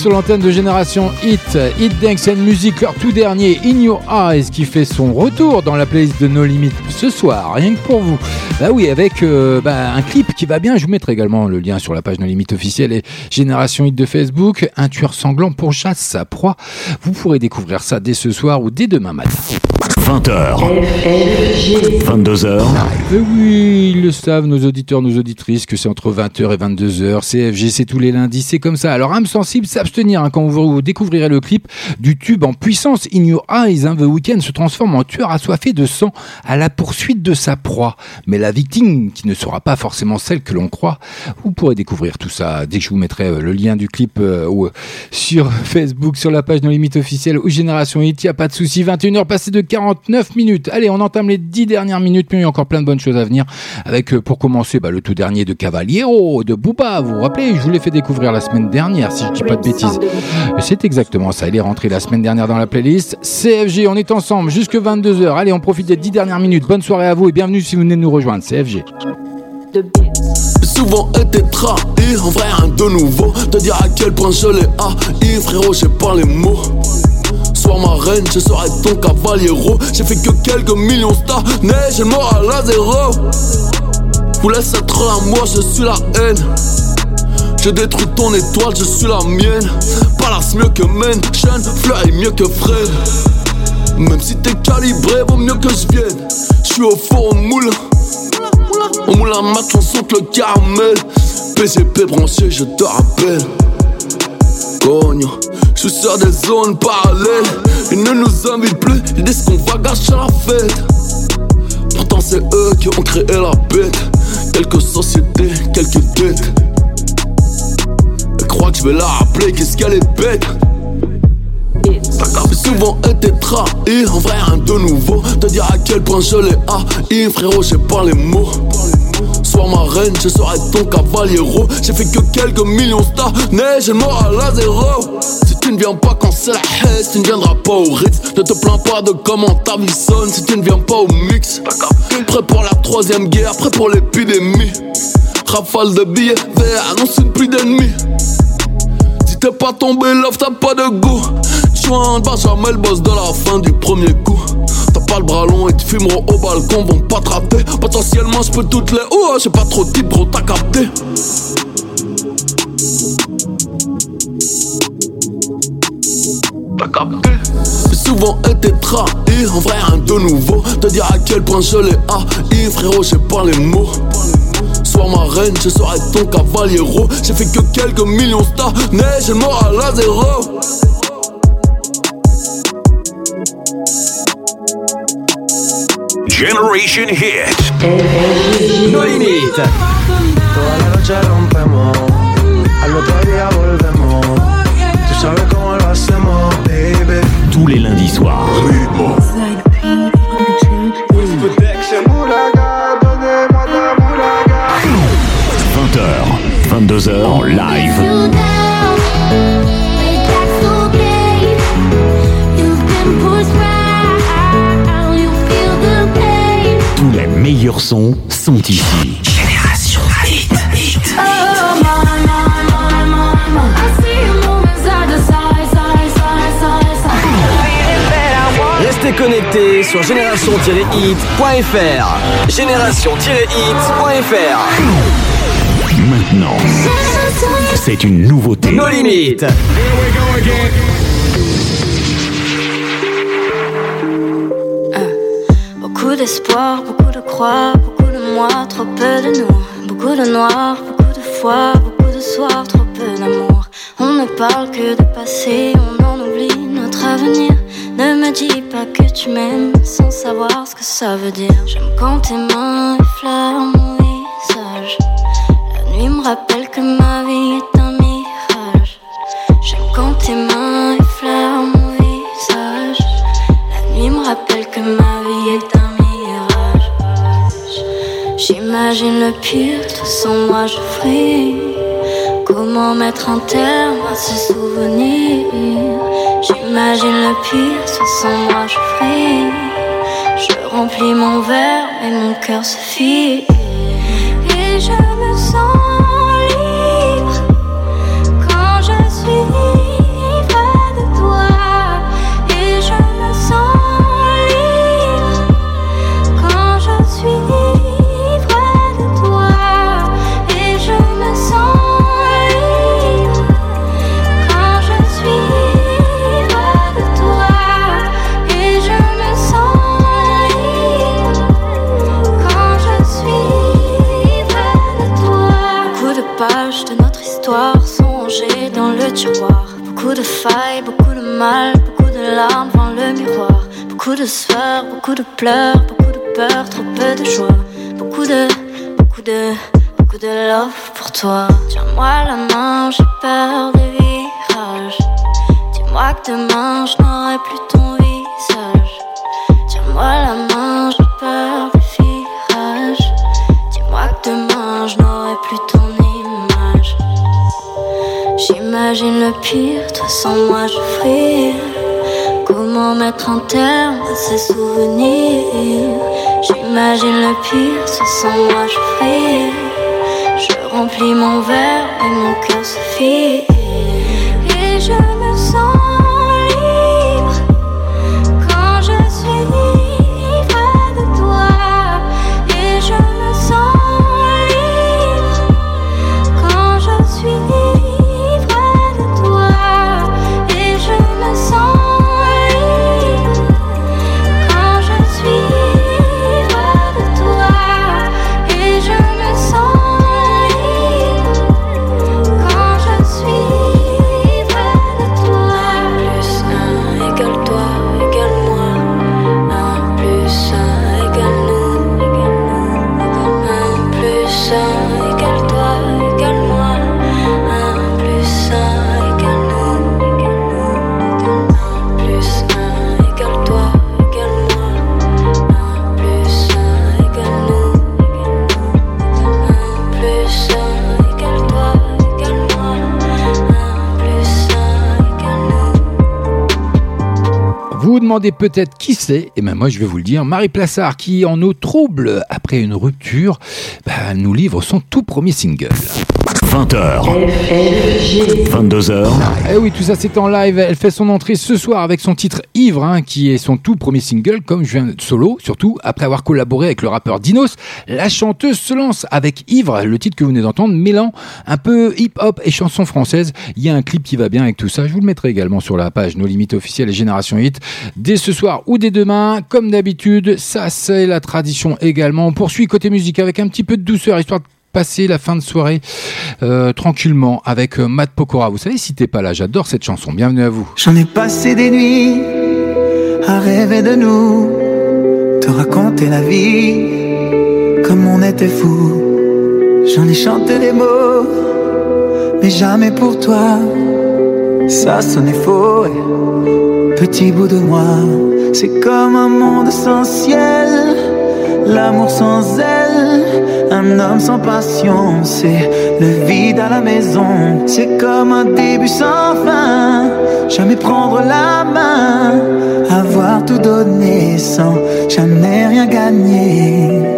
L'antenne de Génération Hit, Hit Dance and Music, leur tout dernier In Your Eyes qui fait son retour dans la playlist de No Limit ce soir, rien que pour vous. Bah oui, avec euh, bah, un clip qui va bien, je vous mettrai également le lien sur la page No Limit officielle et Génération Hit de Facebook, un tueur sanglant pour chasse sa proie. Vous pourrez découvrir ça dès ce soir ou dès demain matin. 20h, 22h, Eh oui, ils le savent, nos auditeurs, nos auditrices, que c'est entre 20h et 22h. CFG, c'est tous les lundis, c'est comme ça. Alors, âme sensible, s'abstenir hein, quand vous découvrirez le clip du tube en puissance In Your Eyes. hein, The Weeknd se transforme en tueur assoiffé de sang à la poursuite de sa proie. Mais la victime, qui ne sera pas forcément celle que l'on croit, vous pourrez découvrir tout ça dès que je vous mettrai euh, le lien du clip euh, sur Facebook, sur la page No Limite officielle ou Génération Hit. Il n'y a pas de souci. 21h passées de 49 minutes. Allez, on entame les 10 dernières minutes, mais il y a encore plein de bonnes choses à venir. Avec, euh, pour commencer, bah, le tout dernier de Cavaliero, de Booba. Vous vous rappelez, je vous l'ai fait découvrir la semaine dernière, si je dis pas de bêtises. C'est exactement ça. Il est rentré la semaine dernière dans la playlist. CFG, on est ensemble jusque 22h. Allez, on profite des 10 dernières minutes. Bonne soirée à vous et bienvenue si vous venez de nous rejoindre. CFG. souvent été trahi, en vrai rien de nouveau Te dire à quel point je l'ai haï, frérot j'ai pas les mots Ma reine, je serai ton cavaliero J'ai fait que quelques millions stars, mais j'ai le moral à zéro. Vous laisse être à moi, je suis la haine. Je détruis ton étoile, je suis la mienne. Palace mieux que Mention, Fleury mieux que Fred Même si t'es calibré, vaut mieux que je vienne. Je suis au four au moule. Au moule on saute le caramel. PGP branché, je te rappelle. Cogno, je suis sur des zones parallèles. Ils ne nous invitent plus, ils disent qu'on va gâcher la fête. Pourtant c'est eux qui ont créé la bête. Quelques sociétés, quelques dettes. Elle croit que je vais la rappeler, qu'est-ce qu'elle est bête. J'ai souvent été trahi, en vrai rien de nouveau. Te dire à quel point je l'ai haï, frérot j'ai pas les mots Sois ma reine, je serai ton cavaliero J'ai fait que quelques millions stars, mais j'ai moral à zéro. Si tu ne viens pas quand c'est la haine, tu ne viendras pas au Ritz. Ne te plains pas de comment ta vie sonne. Si tu ne viens pas au mix Prêt pour la troisième guerre, prêt pour l'épidémie. Rafale de billets verts, annonce une pluie d'ennemis t'es pas tombé love, t'as pas de goût. Joint, Benjamin le boss de la fin du premier coup. T'as pas le bras long et tu fumeront au balcon, vont pas te rater. Potentiellement je peux toutes les ouh, j'ai pas trop de type t'as capté. T'as capté. Souvent été trahi, en vrai rien de nouveau. Te dire à quel point je l'ai haï, frérot j'ai pas les mots Sois ma reine, je serai ton cavaliero J'ai fait que quelques millions de stars, mais j'ai le moral à zéro Generation Hit. No Limit. Toda la noche rompemos, al otro día volvemos. Tú sabes cómo lo hacemos, baby. Tous les lundis soirs. 20h, 22h en live. Tous les meilleurs sons sont ici. Génération Hit. Restez connectés sur génération-hit.fr. Génération-hit.fr. Maintenant, c'est une nouveauté. No limites. Beaucoup d'espoir, beaucoup de croix, beaucoup de moi, trop peu de nous. Beaucoup de noir, beaucoup de foi, beaucoup de soirs, trop peu d'amour. On ne parle que de passé, on en oublie notre avenir. Ne me dis pas que tu m'aimes sans savoir ce que ça veut dire. J'aime quand tes mains effleurent mon nuit me rappelle que ma vie est un mirage. J'aime quand tes mains effleurent mon visage. La nuit me rappelle que ma vie est un mirage. J'imagine le pire, toi sans moi je fris. Comment mettre un terme à ces souvenirs J'imagine le pire, toi sans moi je fris. Je remplis mon verre et mon cœur se fie. Et je dans le tiroir. Beaucoup de failles, beaucoup de mal, beaucoup de larmes devant le miroir. Beaucoup de sueur, beaucoup de pleurs, beaucoup de peur, trop peu de joie. Beaucoup de, beaucoup de, beaucoup de love pour toi. Tiens-moi la main, j'ai peur des virages. Dis-moi que demain je n'aurai plus ton visage. Tiens-moi la main, J'imagine le pire, toi sans moi je fris. Comment mettre un terme ces souvenirs? J'imagine le pire, toi sans moi je fris. Je remplis mon verre et mon cœur se fie. Et je demandez peut-être qui c'est, et ben moi je vais vous le dire, Marie Plassard qui en eau trouble après une rupture, bah, nous livre son tout premier single. 20h. 22h. Eh oui, tout ça c'est en live. Elle fait son entrée ce soir avec son titre Ivre, hein, qui est son tout premier single, comme je viens de solo, surtout après avoir collaboré avec le rappeur Dinos. La chanteuse se lance avec Ivre, le titre que vous venez d'entendre, mêlant un peu hip-hop et chanson française. Il y a un clip qui va bien avec tout ça. Je vous le mettrai également sur la page Nos Limites officielles et Génération Hit. Dès ce soir ou dès demain, comme d'habitude, ça c'est la tradition également. On poursuit côté musique avec un petit peu de douceur, histoire passer la fin de soirée euh, tranquillement avec euh, Matt Pokora. Vous savez, si t'es pas là, j'adore cette chanson. Bienvenue à vous. J'en ai passé des nuits à rêver de nous, te raconter la vie comme on était fou. J'en ai chanté des mots, mais jamais pour toi. Ça sonnait faux, et petit bout de moi. C'est comme un monde sans ciel, l'amour sans elle, un homme sans passion. C'est le vide à la maison, c'est comme un début sans fin. Jamais prendre la main, avoir tout donné sans jamais rien gagner.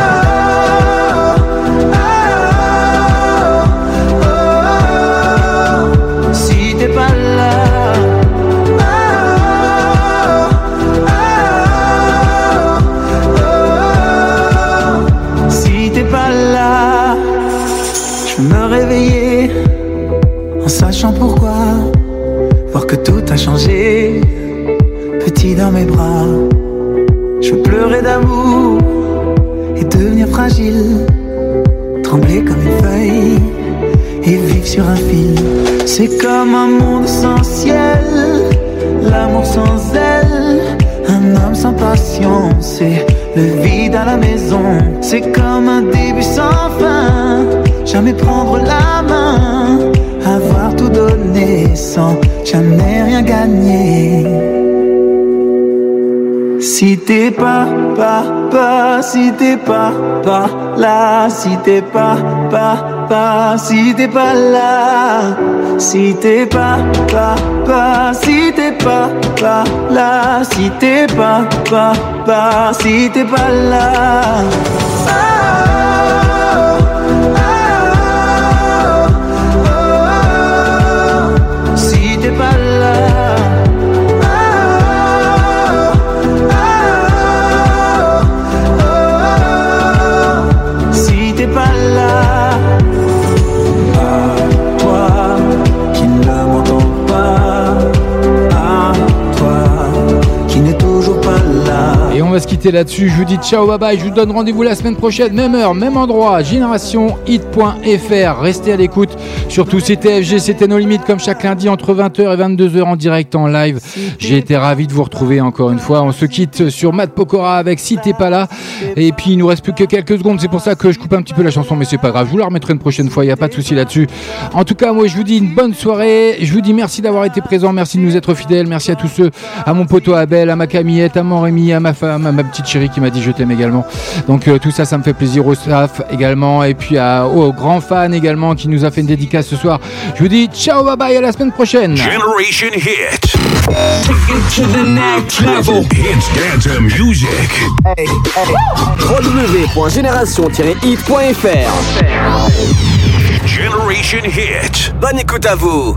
que tout a changé. Petit dans mes bras, je pleurais d'amour et devenir fragile, trembler comme une feuille et vivre sur un fil. C'est comme un monde sans ciel, l'amour sans elle, un homme sans patience c'est le vide à la maison. C'est comme un début sans fin, jamais prendre la main sans jamais rien gagner. Si t'es pas, pas, pas, si t'es pas, pas là, si t'es pas, pas, pas, si t'es pas là, si t'es pas, pas, pas, si t'es pas, pas là, si t'es pas, pas, pas, si t'es pas là. Si on va se quitter là-dessus. Je vous dis ciao, bye bye. Je vous donne rendez-vous la semaine prochaine, même heure, même endroit. GénérationHit.fr. Restez à l'écoute. Surtout, c'était FG, c'était nos limites, comme chaque lundi entre 20h et 22h en direct en live. J'ai été ravi de vous retrouver encore une fois. On se quitte sur Matt Pokora avec Si t'es pas là. Et puis, il nous reste plus que quelques secondes. C'est pour ça que je coupe un petit peu la chanson, mais c'est pas grave. Je vous la remettrai une prochaine fois. Il n'y a pas de souci là-dessus. En tout cas, moi, je vous dis une bonne soirée. Je vous dis merci d'avoir été présent. Merci de nous être fidèles. Merci à tous ceux, à mon poteau Abel, à ma Camillette, à mon Rémi, à ma femme, à ma petite chérie qui m'a dit je t'aime également. Donc, euh, tout ça, ça me fait plaisir au staff également. Et puis, à, aux grands fans également qui nous a fait une dédicace ce soir. Je vous dis ciao, bye bye. À la semaine prochaine. Generation Hit. to the next level. Hits dance music. www.génération-hit.fr Generation Hit. Bonne écoute à vous